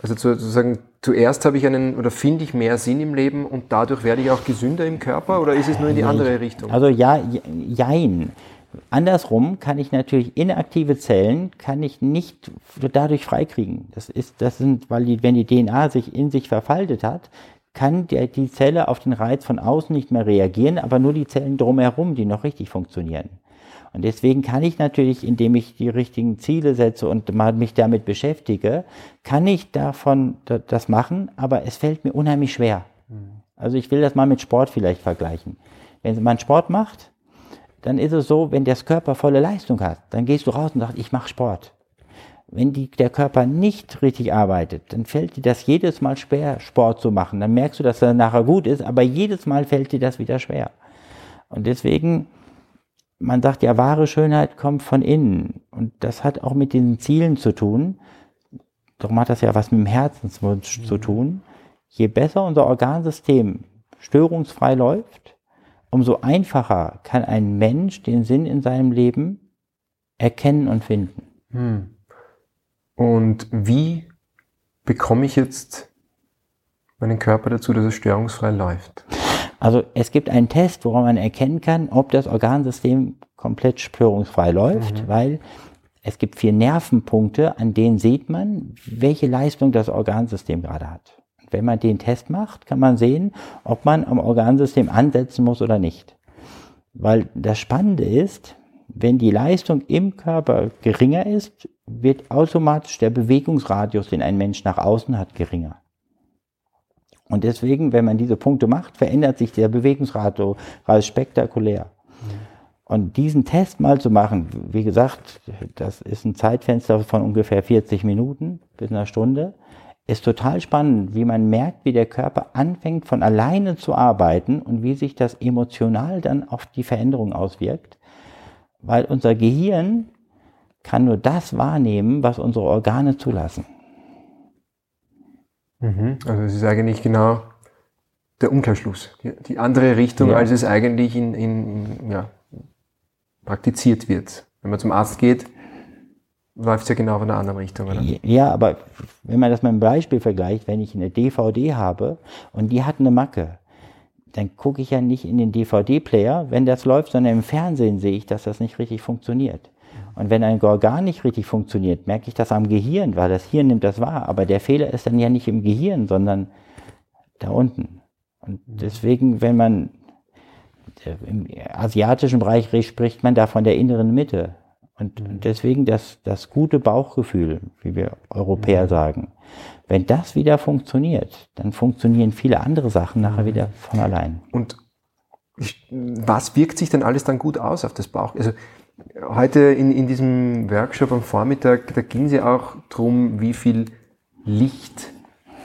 also sozusagen, zuerst habe ich einen oder finde ich mehr Sinn im Leben und dadurch werde ich auch gesünder im Körper oder ist es nur in die andere Richtung? Also ja, jein. Andersrum kann ich natürlich inaktive Zellen kann ich nicht dadurch freikriegen. Das ist, das sind, weil die, wenn die DNA sich in sich verfaltet hat, kann die Zelle auf den Reiz von außen nicht mehr reagieren, aber nur die Zellen drumherum, die noch richtig funktionieren. Und deswegen kann ich natürlich, indem ich die richtigen Ziele setze und mal mich damit beschäftige, kann ich davon das machen, aber es fällt mir unheimlich schwer. Also ich will das mal mit Sport vielleicht vergleichen. Wenn man Sport macht, dann ist es so, wenn der Körper volle Leistung hat, dann gehst du raus und sagst, ich mache Sport. Wenn die, der Körper nicht richtig arbeitet, dann fällt dir das jedes Mal schwer, Sport zu machen. Dann merkst du, dass er nachher gut ist, aber jedes Mal fällt dir das wieder schwer. Und deswegen man sagt ja, wahre Schönheit kommt von innen. Und das hat auch mit den Zielen zu tun. Darum hat das ja was mit dem Herzenswunsch mhm. zu tun. Je besser unser Organsystem störungsfrei läuft, umso einfacher kann ein Mensch den Sinn in seinem Leben erkennen und finden. Hm. Und wie bekomme ich jetzt meinen Körper dazu, dass er störungsfrei läuft? Also es gibt einen Test, woran man erkennen kann, ob das Organsystem komplett störungsfrei läuft, mhm. weil es gibt vier Nervenpunkte, an denen sieht man, welche Leistung das Organsystem gerade hat. Und wenn man den Test macht, kann man sehen, ob man am Organsystem ansetzen muss oder nicht. Weil das Spannende ist, wenn die Leistung im Körper geringer ist, wird automatisch der Bewegungsradius, den ein Mensch nach außen hat, geringer. Und deswegen, wenn man diese Punkte macht, verändert sich der Bewegungsradius spektakulär. Und diesen Test mal zu machen, wie gesagt, das ist ein Zeitfenster von ungefähr 40 Minuten bis einer Stunde, ist total spannend, wie man merkt, wie der Körper anfängt von alleine zu arbeiten und wie sich das emotional dann auf die Veränderung auswirkt. Weil unser Gehirn kann nur das wahrnehmen, was unsere Organe zulassen. Mhm. Also es ist eigentlich genau der Umkehrschluss, die, die andere Richtung, ja. als es eigentlich in, in, in, ja, praktiziert wird. Wenn man zum Arzt geht, läuft es ja genau in der anderen Richtung, oder? Ja, aber wenn man das mit einem Beispiel vergleicht, wenn ich eine DVD habe und die hat eine Macke, dann gucke ich ja nicht in den DVD-Player, wenn das läuft, sondern im Fernsehen sehe ich, dass das nicht richtig funktioniert. Und wenn ein Organ nicht richtig funktioniert, merke ich das am Gehirn, weil das Hirn nimmt das wahr. Aber der Fehler ist dann ja nicht im Gehirn, sondern da unten. Und deswegen, wenn man im asiatischen Bereich spricht man da von der inneren Mitte. Und deswegen das, das gute Bauchgefühl, wie wir Europäer mhm. sagen. Wenn das wieder funktioniert, dann funktionieren viele andere Sachen nachher wieder von allein. Und was wirkt sich denn alles dann gut aus auf das Bauch? Also heute in, in diesem Workshop am Vormittag, da ging es ja auch darum, wie viel Licht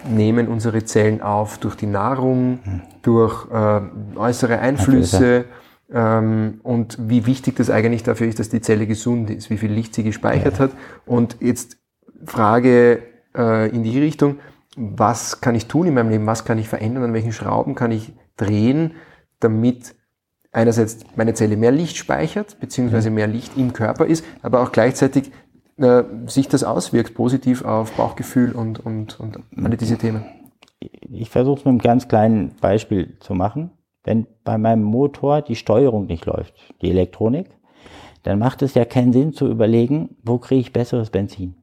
nehmen unsere Zellen auf durch die Nahrung, durch äh, äußere Einflüsse ähm, und wie wichtig das eigentlich dafür ist, dass die Zelle gesund ist, wie viel Licht sie gespeichert ja. hat. Und jetzt Frage äh, in die Richtung, was kann ich tun in meinem Leben, was kann ich verändern, an welchen Schrauben kann ich drehen, damit einerseits meine Zelle mehr Licht speichert, beziehungsweise mehr Licht im Körper ist, aber auch gleichzeitig äh, sich das auswirkt positiv auf Bauchgefühl und, und, und alle diese Themen. Ich versuche es mit einem ganz kleinen Beispiel zu machen. Wenn bei meinem Motor die Steuerung nicht läuft, die Elektronik, dann macht es ja keinen Sinn zu überlegen, wo kriege ich besseres Benzin.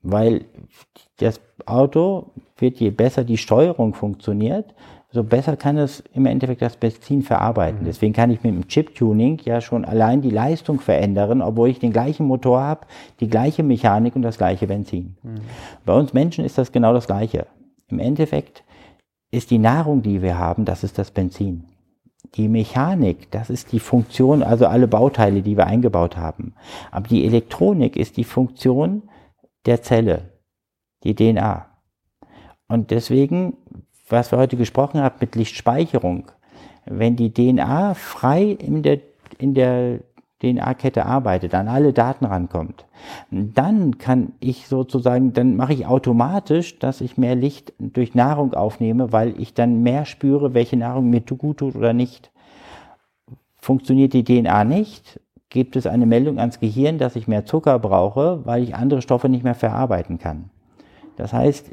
Weil das Auto wird, je besser die Steuerung funktioniert, so besser kann es im Endeffekt das Benzin verarbeiten. Mhm. Deswegen kann ich mit dem Chip-Tuning ja schon allein die Leistung verändern, obwohl ich den gleichen Motor habe, die gleiche Mechanik und das gleiche Benzin. Mhm. Bei uns Menschen ist das genau das Gleiche. Im Endeffekt ist die Nahrung, die wir haben, das ist das Benzin. Die Mechanik, das ist die Funktion, also alle Bauteile, die wir eingebaut haben. Aber die Elektronik ist die Funktion der Zelle, die DNA. Und deswegen was wir heute gesprochen haben mit Lichtspeicherung, wenn die DNA frei in der, in der DNA-Kette arbeitet, an alle Daten rankommt, dann kann ich sozusagen, dann mache ich automatisch, dass ich mehr Licht durch Nahrung aufnehme, weil ich dann mehr spüre, welche Nahrung mir gut tut oder nicht. Funktioniert die DNA nicht, gibt es eine Meldung ans Gehirn, dass ich mehr Zucker brauche, weil ich andere Stoffe nicht mehr verarbeiten kann. Das heißt,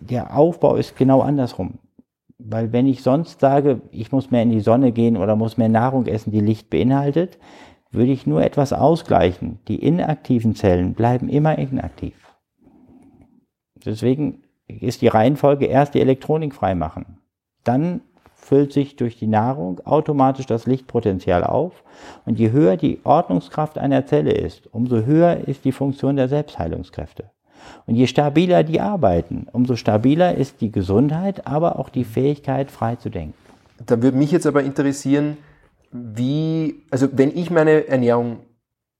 der Aufbau ist genau andersrum. Weil wenn ich sonst sage, ich muss mehr in die Sonne gehen oder muss mehr Nahrung essen, die Licht beinhaltet, würde ich nur etwas ausgleichen. Die inaktiven Zellen bleiben immer inaktiv. Deswegen ist die Reihenfolge erst die Elektronik freimachen. Dann füllt sich durch die Nahrung automatisch das Lichtpotenzial auf. Und je höher die Ordnungskraft einer Zelle ist, umso höher ist die Funktion der Selbstheilungskräfte. Und je stabiler die arbeiten, umso stabiler ist die Gesundheit, aber auch die Fähigkeit, frei zu denken. Da würde mich jetzt aber interessieren, wie, also wenn ich meine Ernährung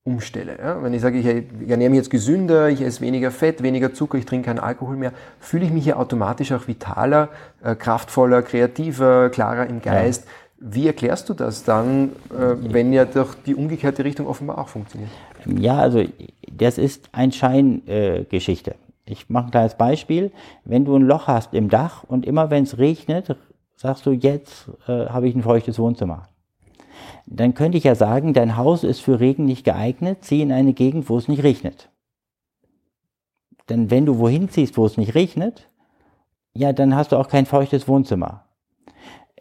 umstelle, ja, wenn ich sage, ich ernähre mich jetzt gesünder, ich esse weniger Fett, weniger Zucker, ich trinke keinen Alkohol mehr, fühle ich mich ja automatisch auch vitaler, äh, kraftvoller, kreativer, klarer im Geist. Ja. Wie erklärst du das dann, äh, wenn ja doch die umgekehrte Richtung offenbar auch funktioniert? Ja, also das ist ein Scheingeschichte. Äh, ich mache ein kleines Beispiel. Wenn du ein Loch hast im Dach und immer wenn es regnet, sagst du, jetzt äh, habe ich ein feuchtes Wohnzimmer. Dann könnte ich ja sagen, dein Haus ist für Regen nicht geeignet, zieh in eine Gegend, wo es nicht regnet. Denn wenn du wohin ziehst, wo es nicht regnet, ja, dann hast du auch kein feuchtes Wohnzimmer.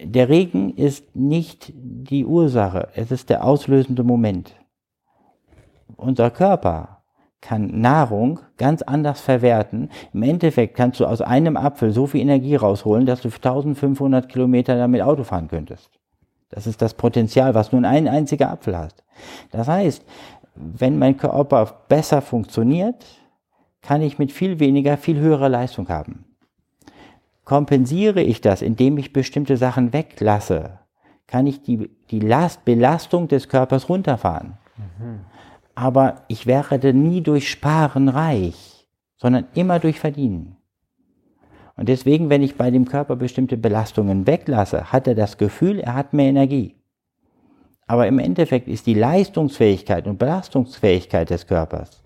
Der Regen ist nicht die Ursache, es ist der auslösende Moment. Unser Körper kann Nahrung ganz anders verwerten. Im Endeffekt kannst du aus einem Apfel so viel Energie rausholen, dass du 1500 Kilometer damit Auto fahren könntest. Das ist das Potenzial, was nur ein einziger Apfel hast. Das heißt, wenn mein Körper besser funktioniert, kann ich mit viel weniger, viel höherer Leistung haben kompensiere ich das, indem ich bestimmte Sachen weglasse, kann ich die, die Last, Belastung des Körpers runterfahren. Mhm. Aber ich werde nie durch Sparen reich, sondern immer durch Verdienen. Und deswegen, wenn ich bei dem Körper bestimmte Belastungen weglasse, hat er das Gefühl, er hat mehr Energie. Aber im Endeffekt ist die Leistungsfähigkeit und Belastungsfähigkeit des Körpers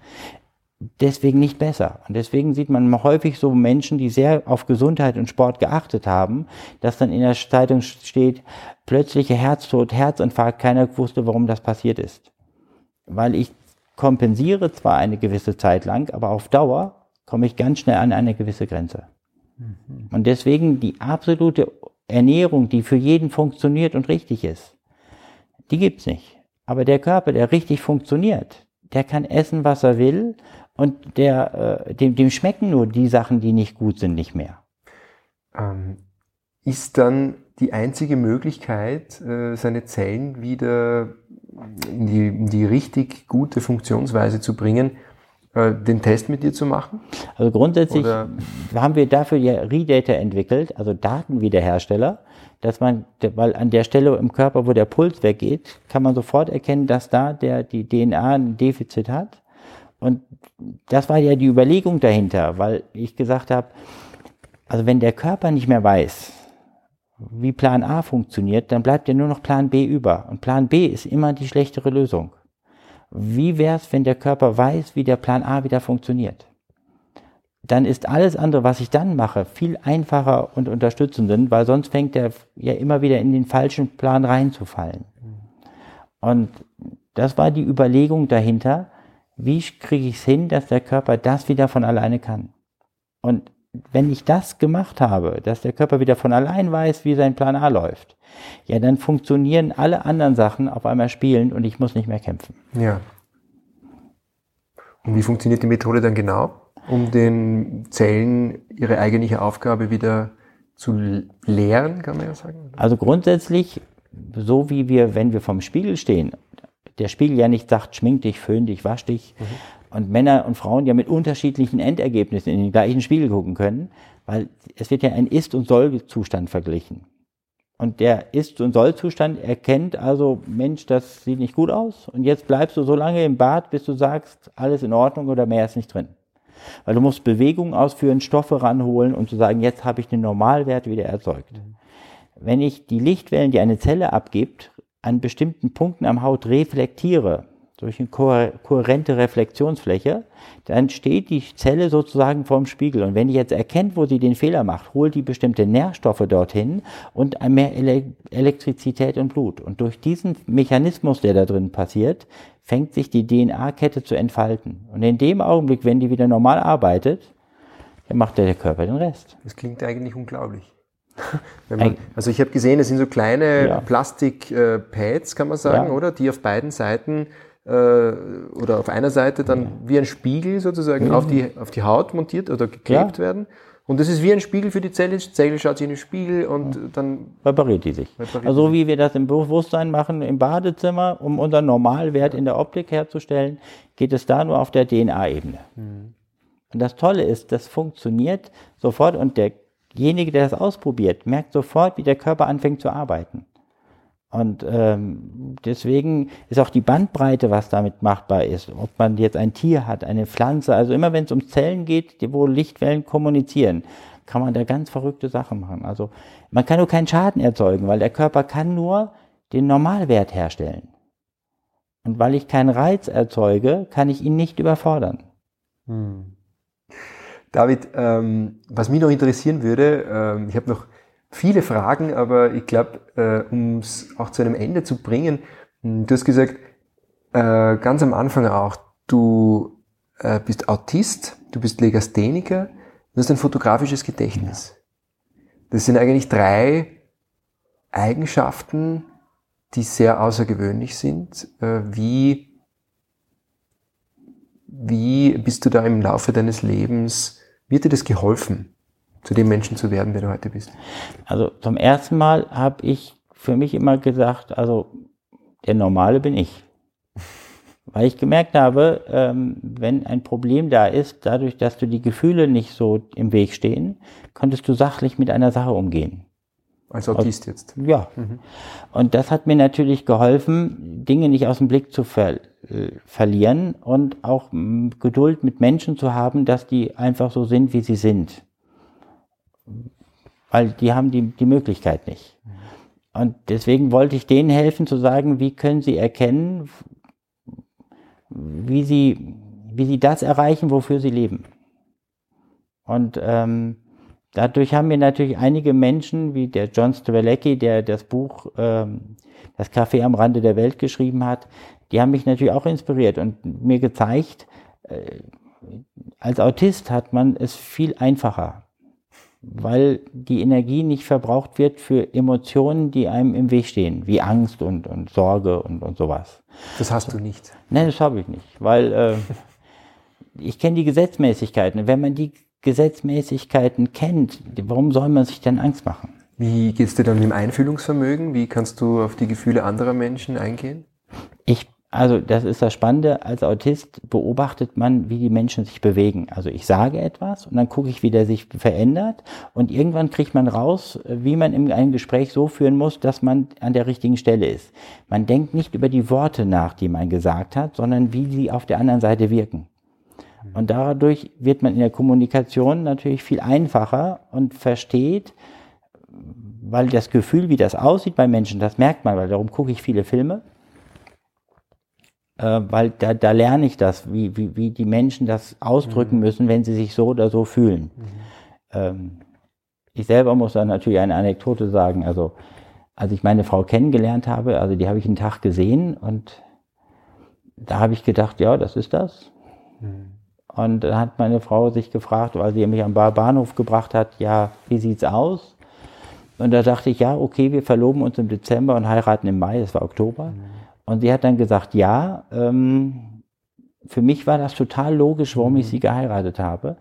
deswegen nicht besser. Und deswegen sieht man häufig so Menschen, die sehr auf Gesundheit und Sport geachtet haben, dass dann in der Zeitung steht, plötzliche Herztod, Herzinfarkt, keiner wusste, warum das passiert ist. Weil ich kompensiere zwar eine gewisse Zeit lang, aber auf Dauer komme ich ganz schnell an eine gewisse Grenze. Mhm. Und deswegen die absolute Ernährung, die für jeden funktioniert und richtig ist, die gibt's nicht. Aber der Körper, der richtig funktioniert, der kann essen, was er will und der, äh, dem, dem schmecken nur die Sachen, die nicht gut sind, nicht mehr. Ähm, ist dann die einzige Möglichkeit, äh, seine Zellen wieder in die, in die richtig gute Funktionsweise zu bringen, äh, den Test mit dir zu machen? Also grundsätzlich Oder? haben wir dafür ja Redata entwickelt, also Datenwiederhersteller, dass man, weil an der Stelle im Körper, wo der Puls weggeht, kann man sofort erkennen, dass da der, die DNA ein Defizit hat. Und das war ja die Überlegung dahinter, weil ich gesagt habe, also wenn der Körper nicht mehr weiß, wie Plan A funktioniert, dann bleibt ja nur noch Plan B über. Und Plan B ist immer die schlechtere Lösung. Wie wäre es, wenn der Körper weiß, wie der Plan A wieder funktioniert? Dann ist alles andere, was ich dann mache, viel einfacher und unterstützender, weil sonst fängt er ja immer wieder in den falschen Plan reinzufallen. Und das war die Überlegung dahinter, wie kriege ich es hin, dass der Körper das wieder von alleine kann? Und wenn ich das gemacht habe, dass der Körper wieder von allein weiß, wie sein Plan A läuft, ja, dann funktionieren alle anderen Sachen auf einmal spielend und ich muss nicht mehr kämpfen. Ja. Und wie funktioniert die Methode dann genau, um den Zellen ihre eigentliche Aufgabe wieder zu lehren, kann man ja sagen? Also grundsätzlich, so wie wir, wenn wir vom Spiegel stehen, der Spiegel ja nicht sagt, schmink dich, föhn dich, wasch dich, mhm. Und Männer und Frauen ja mit unterschiedlichen Endergebnissen in den gleichen Spiegel gucken können, weil es wird ja ein Ist- und Soll-Zustand verglichen. Und der Ist- und Soll-Zustand erkennt also, Mensch, das sieht nicht gut aus. Und jetzt bleibst du so lange im Bad, bis du sagst, alles in Ordnung oder mehr ist nicht drin. Weil du musst Bewegungen ausführen, Stoffe ranholen und zu sagen, jetzt habe ich den Normalwert wieder erzeugt. Wenn ich die Lichtwellen, die eine Zelle abgibt, an bestimmten Punkten am Haut reflektiere, durch eine kohärente Reflexionsfläche, dann steht die Zelle sozusagen vorm Spiegel. Und wenn die jetzt erkennt, wo sie den Fehler macht, holt die bestimmte Nährstoffe dorthin und mehr Elektrizität und Blut. Und durch diesen Mechanismus, der da drin passiert, fängt sich die DNA-Kette zu entfalten. Und in dem Augenblick, wenn die wieder normal arbeitet, dann macht der Körper den Rest. Das klingt eigentlich unglaublich. *laughs* Man, also ich habe gesehen, es sind so kleine ja. Plastik-Pads, kann man sagen, ja. oder? Die auf beiden Seiten äh, oder auf einer Seite dann ja. wie ein Spiegel sozusagen auf, die, auf die Haut montiert oder geklebt werden. Und das ist wie ein Spiegel für die Zelle. Die Zelle schaut sich in den Spiegel und ja. dann repariert die sich. Repariert also wie wir das im Bewusstsein machen im Badezimmer, um unseren Normalwert in der Optik herzustellen, geht es da nur auf der DNA-Ebene. Mhm. Und das Tolle ist, das funktioniert sofort und derjenige, der das ausprobiert, merkt sofort, wie der Körper anfängt zu arbeiten. Und ähm, deswegen ist auch die Bandbreite, was damit machbar ist, ob man jetzt ein Tier hat, eine Pflanze, also immer wenn es um Zellen geht, wo Lichtwellen kommunizieren, kann man da ganz verrückte Sachen machen. Also man kann nur keinen Schaden erzeugen, weil der Körper kann nur den Normalwert herstellen. Und weil ich keinen Reiz erzeuge, kann ich ihn nicht überfordern. Hm. David, ähm, was mich noch interessieren würde, ähm, ich habe noch viele Fragen, aber ich glaube, äh, um es auch zu einem Ende zu bringen, hm, du hast gesagt, äh, ganz am Anfang auch, du äh, bist Autist, du bist Legastheniker, du hast ein fotografisches Gedächtnis. Das sind eigentlich drei Eigenschaften, die sehr außergewöhnlich sind. Äh, wie, wie bist du da im Laufe deines Lebens, wird dir das geholfen? Zu dem Menschen zu werden, der du heute bist? Also zum ersten Mal habe ich für mich immer gesagt, also der Normale bin ich. *laughs* Weil ich gemerkt habe, ähm, wenn ein Problem da ist, dadurch, dass du die Gefühle nicht so im Weg stehen, konntest du sachlich mit einer Sache umgehen. Als Autist jetzt. Ja. Mhm. Und das hat mir natürlich geholfen, Dinge nicht aus dem Blick zu ver äh, verlieren und auch Geduld mit Menschen zu haben, dass die einfach so sind, wie sie sind weil die haben die, die Möglichkeit nicht. Und deswegen wollte ich denen helfen zu sagen, wie können sie erkennen, wie sie, wie sie das erreichen, wofür sie leben. Und ähm, dadurch haben wir natürlich einige Menschen, wie der John Stralecki, der das Buch ähm, Das Café am Rande der Welt geschrieben hat, die haben mich natürlich auch inspiriert und mir gezeigt, äh, als Autist hat man es viel einfacher weil die Energie nicht verbraucht wird für Emotionen, die einem im Weg stehen, wie Angst und, und Sorge und, und sowas. Das hast du nicht. Nein, das habe ich nicht, weil äh, *laughs* ich kenne die Gesetzmäßigkeiten. Wenn man die Gesetzmäßigkeiten kennt, warum soll man sich dann Angst machen? Wie geht es dir dann mit dem Einfühlungsvermögen? Wie kannst du auf die Gefühle anderer Menschen eingehen? Ich also das ist das Spannende, als Autist beobachtet man, wie die Menschen sich bewegen. Also ich sage etwas und dann gucke ich, wie der sich verändert und irgendwann kriegt man raus, wie man in einem Gespräch so führen muss, dass man an der richtigen Stelle ist. Man denkt nicht über die Worte nach, die man gesagt hat, sondern wie sie auf der anderen Seite wirken. Und dadurch wird man in der Kommunikation natürlich viel einfacher und versteht, weil das Gefühl, wie das aussieht bei Menschen, das merkt man, weil darum gucke ich viele Filme äh, weil da, da lerne ich das, wie, wie, wie die Menschen das ausdrücken mhm. müssen, wenn sie sich so oder so fühlen. Mhm. Ähm, ich selber muss da natürlich eine Anekdote sagen. Also, als ich meine Frau kennengelernt habe, also die habe ich einen Tag gesehen und da habe ich gedacht, ja, das ist das. Mhm. Und dann hat meine Frau sich gefragt, weil sie mich am Bahnhof gebracht hat, ja, wie sieht's aus? Und da dachte ich, ja, okay, wir verloben uns im Dezember und heiraten im Mai, das war Oktober. Mhm. Und sie hat dann gesagt, ja, ähm, für mich war das total logisch, warum ich mhm. sie geheiratet habe.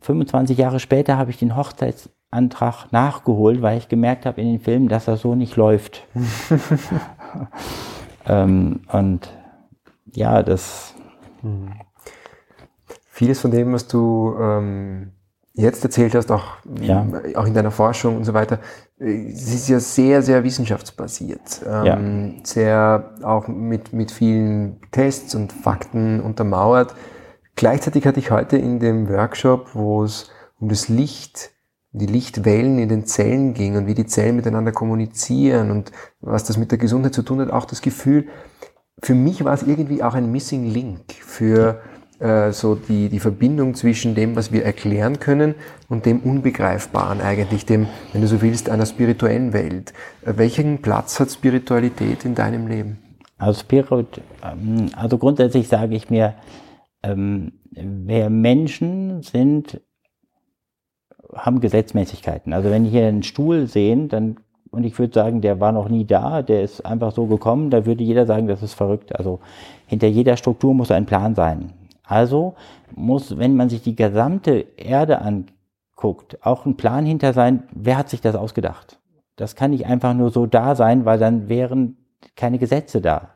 25 Jahre später habe ich den Hochzeitsantrag Antrag nachgeholt, weil ich gemerkt habe in den Filmen, dass das so nicht läuft. *laughs* ähm, und ja, das. Vieles von dem, was du ähm, jetzt erzählt hast, auch, ja. auch in deiner Forschung und so weiter, es ist ja sehr, sehr wissenschaftsbasiert. Ähm, ja. Sehr auch mit, mit vielen Tests und Fakten untermauert. Gleichzeitig hatte ich heute in dem Workshop, wo es um das Licht, die Lichtwellen in den Zellen ging und wie die Zellen miteinander kommunizieren und was das mit der Gesundheit zu tun hat, auch das Gefühl, für mich war es irgendwie auch ein Missing Link für äh, so die, die Verbindung zwischen dem, was wir erklären können und dem Unbegreifbaren eigentlich, dem, wenn du so willst, einer spirituellen Welt. Äh, welchen Platz hat Spiritualität in deinem Leben? Also, Spirit, ähm, also grundsätzlich sage ich mir, ähm, wer Menschen sind, haben Gesetzmäßigkeiten. Also wenn ich hier einen Stuhl sehen, dann und ich würde sagen, der war noch nie da, der ist einfach so gekommen, da würde jeder sagen, das ist verrückt. Also hinter jeder Struktur muss ein Plan sein. Also muss, wenn man sich die gesamte Erde anguckt, auch ein Plan hinter sein, wer hat sich das ausgedacht? Das kann nicht einfach nur so da sein, weil dann wären keine Gesetze da.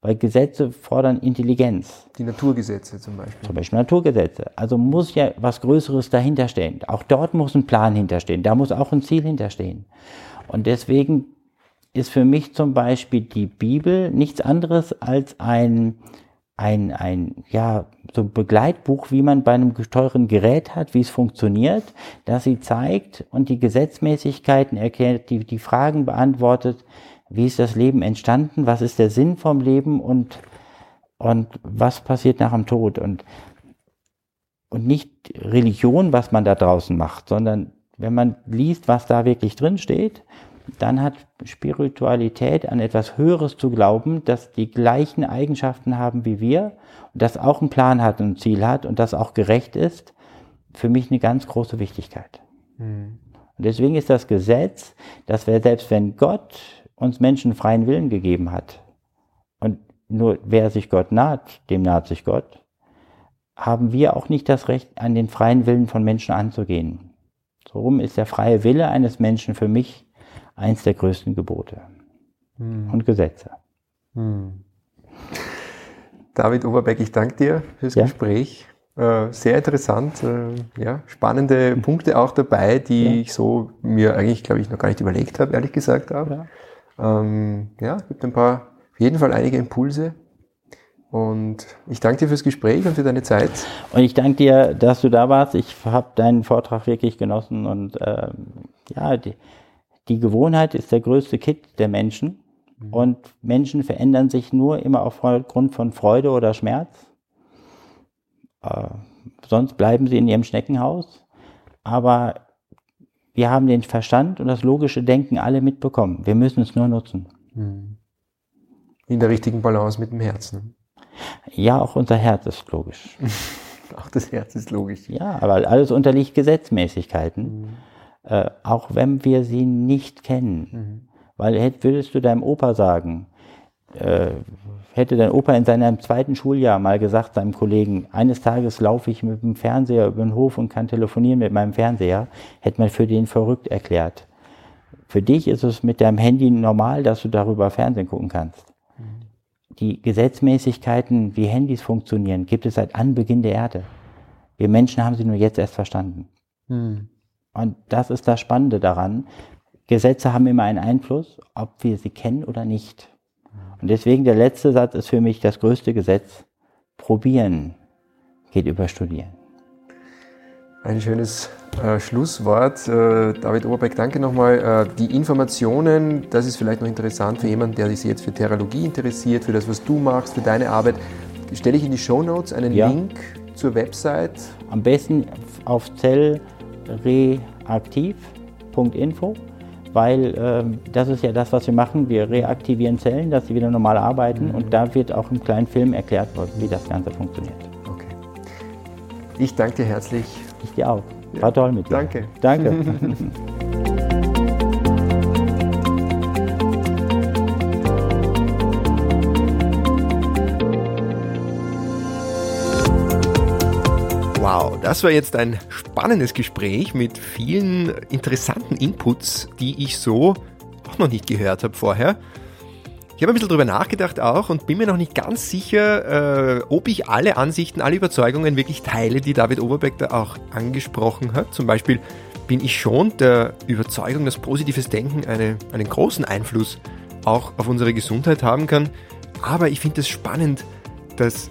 Weil Gesetze fordern Intelligenz. Die Naturgesetze zum Beispiel. Zum Beispiel Naturgesetze. Also muss ja was Größeres dahinter stehen. Auch dort muss ein Plan hinterstehen. Da muss auch ein Ziel hinterstehen. Und deswegen ist für mich zum Beispiel die Bibel nichts anderes als ein, ein, ein, ja, so Begleitbuch, wie man bei einem teuren Gerät hat, wie es funktioniert, dass sie zeigt und die Gesetzmäßigkeiten erklärt, die, die Fragen beantwortet, wie ist das Leben entstanden, was ist der Sinn vom Leben und, und was passiert nach dem Tod. Und, und nicht Religion, was man da draußen macht, sondern wenn man liest, was da wirklich drin steht, dann hat Spiritualität an etwas Höheres zu glauben, das die gleichen Eigenschaften haben wie wir und das auch einen Plan hat und ein Ziel hat und das auch gerecht ist, für mich eine ganz große Wichtigkeit. Mhm. Und deswegen ist das Gesetz, dass wir selbst wenn Gott uns Menschen freien Willen gegeben hat und nur wer sich Gott naht, dem naht sich Gott, haben wir auch nicht das Recht, an den freien Willen von Menschen anzugehen. Darum ist der freie Wille eines Menschen für mich eins der größten Gebote hm. und Gesetze. Hm. David Oberbeck, ich danke dir fürs ja. Gespräch. Äh, sehr interessant, äh, ja, spannende Punkte auch dabei, die ja. ich so mir eigentlich, glaube ich, noch gar nicht überlegt habe, ehrlich gesagt auch. Ja, ähm, ja gibt ein paar, auf jeden Fall einige Impulse. Und ich danke dir fürs Gespräch und für deine Zeit. Und ich danke dir, dass du da warst. Ich habe deinen Vortrag wirklich genossen und ähm, ja, die, die Gewohnheit ist der größte Kit der Menschen. Mhm. Und Menschen verändern sich nur immer aufgrund von Freude oder Schmerz. Äh, sonst bleiben sie in ihrem Schneckenhaus. Aber wir haben den Verstand und das logische Denken alle mitbekommen. Wir müssen es nur nutzen. Mhm. In der richtigen Balance mit dem Herzen. Ja, auch unser Herz ist logisch. *laughs* auch das Herz ist logisch. Ja, aber alles unterliegt Gesetzmäßigkeiten. Mhm äh, auch wenn wir sie nicht kennen. Mhm. Weil würdest du deinem Opa sagen, äh, hätte dein Opa in seinem zweiten Schuljahr mal gesagt seinem Kollegen, eines Tages laufe ich mit dem Fernseher über den Hof und kann telefonieren mit meinem Fernseher, hätte man für den verrückt erklärt. Für dich ist es mit deinem Handy normal, dass du darüber Fernsehen gucken kannst. Mhm. Die Gesetzmäßigkeiten, wie Handys funktionieren, gibt es seit Anbeginn der Erde. Wir Menschen haben sie nur jetzt erst verstanden. Mhm. Und das ist das Spannende daran. Gesetze haben immer einen Einfluss, ob wir sie kennen oder nicht. Und deswegen der letzte Satz ist für mich das größte Gesetz. Probieren geht über Studieren. Ein schönes äh, Schlusswort. Äh, David Oberbeck, danke nochmal. Äh, die Informationen, das ist vielleicht noch interessant für jemanden, der sich jetzt für Therapie interessiert, für das, was du machst, für deine Arbeit. Stelle ich in die Show Notes einen ja. Link zur Website? Am besten auf Zell reaktiv.info, weil ähm, das ist ja das, was wir machen. Wir reaktivieren Zellen, dass sie wieder normal arbeiten mhm. und da wird auch im kleinen Film erklärt, wie das Ganze funktioniert. Okay. Ich danke dir herzlich. Ich dir auch. War ja. toll mit dir. Danke. Danke. *laughs* Das war jetzt ein spannendes Gespräch mit vielen interessanten Inputs, die ich so auch noch nicht gehört habe vorher. Ich habe ein bisschen drüber nachgedacht auch und bin mir noch nicht ganz sicher, äh, ob ich alle Ansichten, alle Überzeugungen wirklich teile, die David Oberbeck da auch angesprochen hat. Zum Beispiel bin ich schon der Überzeugung, dass positives Denken eine, einen großen Einfluss auch auf unsere Gesundheit haben kann. Aber ich finde es spannend, dass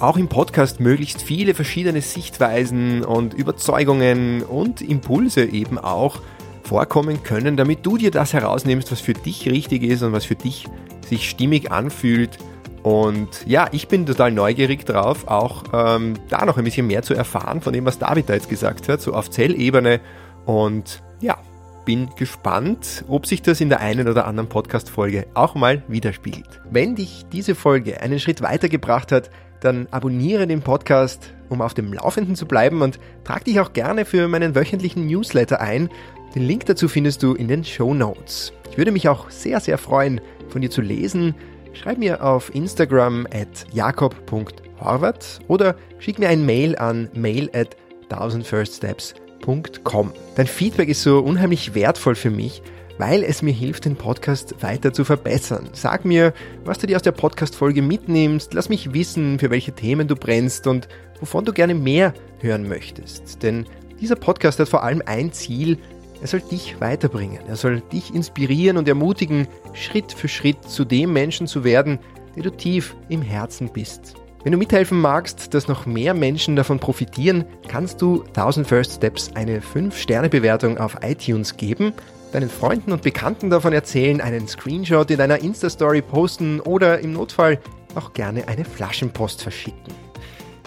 auch im Podcast möglichst viele verschiedene Sichtweisen und Überzeugungen und Impulse eben auch vorkommen können, damit du dir das herausnimmst, was für dich richtig ist und was für dich sich stimmig anfühlt. Und ja, ich bin total neugierig drauf, auch ähm, da noch ein bisschen mehr zu erfahren von dem, was David da jetzt gesagt hat, so auf Zellebene. Und ja, bin gespannt, ob sich das in der einen oder anderen Podcast-Folge auch mal widerspiegelt. Wenn dich diese Folge einen Schritt weitergebracht hat, dann abonniere den Podcast, um auf dem Laufenden zu bleiben und trag dich auch gerne für meinen wöchentlichen Newsletter ein. Den Link dazu findest du in den Show Notes. Ich würde mich auch sehr, sehr freuen, von dir zu lesen. Schreib mir auf Instagram at jakob.horvath oder schick mir ein Mail an mail at 1000firststeps.com. Dein Feedback ist so unheimlich wertvoll für mich, weil es mir hilft, den Podcast weiter zu verbessern. Sag mir, was du dir aus der Podcast-Folge mitnimmst, lass mich wissen, für welche Themen du brennst und wovon du gerne mehr hören möchtest. Denn dieser Podcast hat vor allem ein Ziel, er soll dich weiterbringen, er soll dich inspirieren und ermutigen, Schritt für Schritt zu dem Menschen zu werden, der du tief im Herzen bist. Wenn du mithelfen magst, dass noch mehr Menschen davon profitieren, kannst du 1000 First Steps eine 5-Sterne-Bewertung auf iTunes geben, deinen Freunden und Bekannten davon erzählen, einen Screenshot in deiner Insta-Story posten oder im Notfall auch gerne eine Flaschenpost verschicken.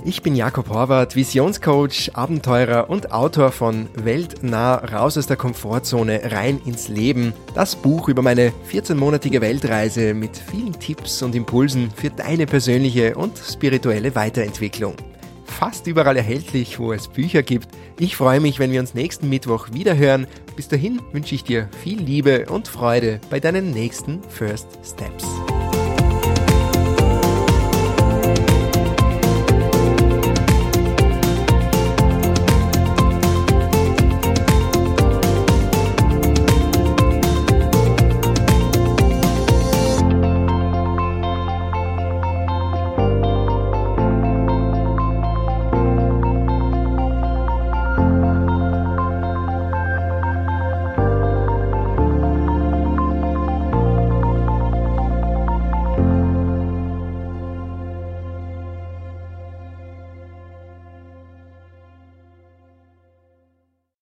Ich bin Jakob Horvath, Visionscoach, Abenteurer und Autor von Weltnah raus aus der Komfortzone rein ins Leben. Das Buch über meine 14-monatige Weltreise mit vielen Tipps und Impulsen für deine persönliche und spirituelle Weiterentwicklung. Fast überall erhältlich, wo es Bücher gibt. Ich freue mich, wenn wir uns nächsten Mittwoch wieder hören. Bis dahin wünsche ich dir viel Liebe und Freude bei deinen nächsten First Steps.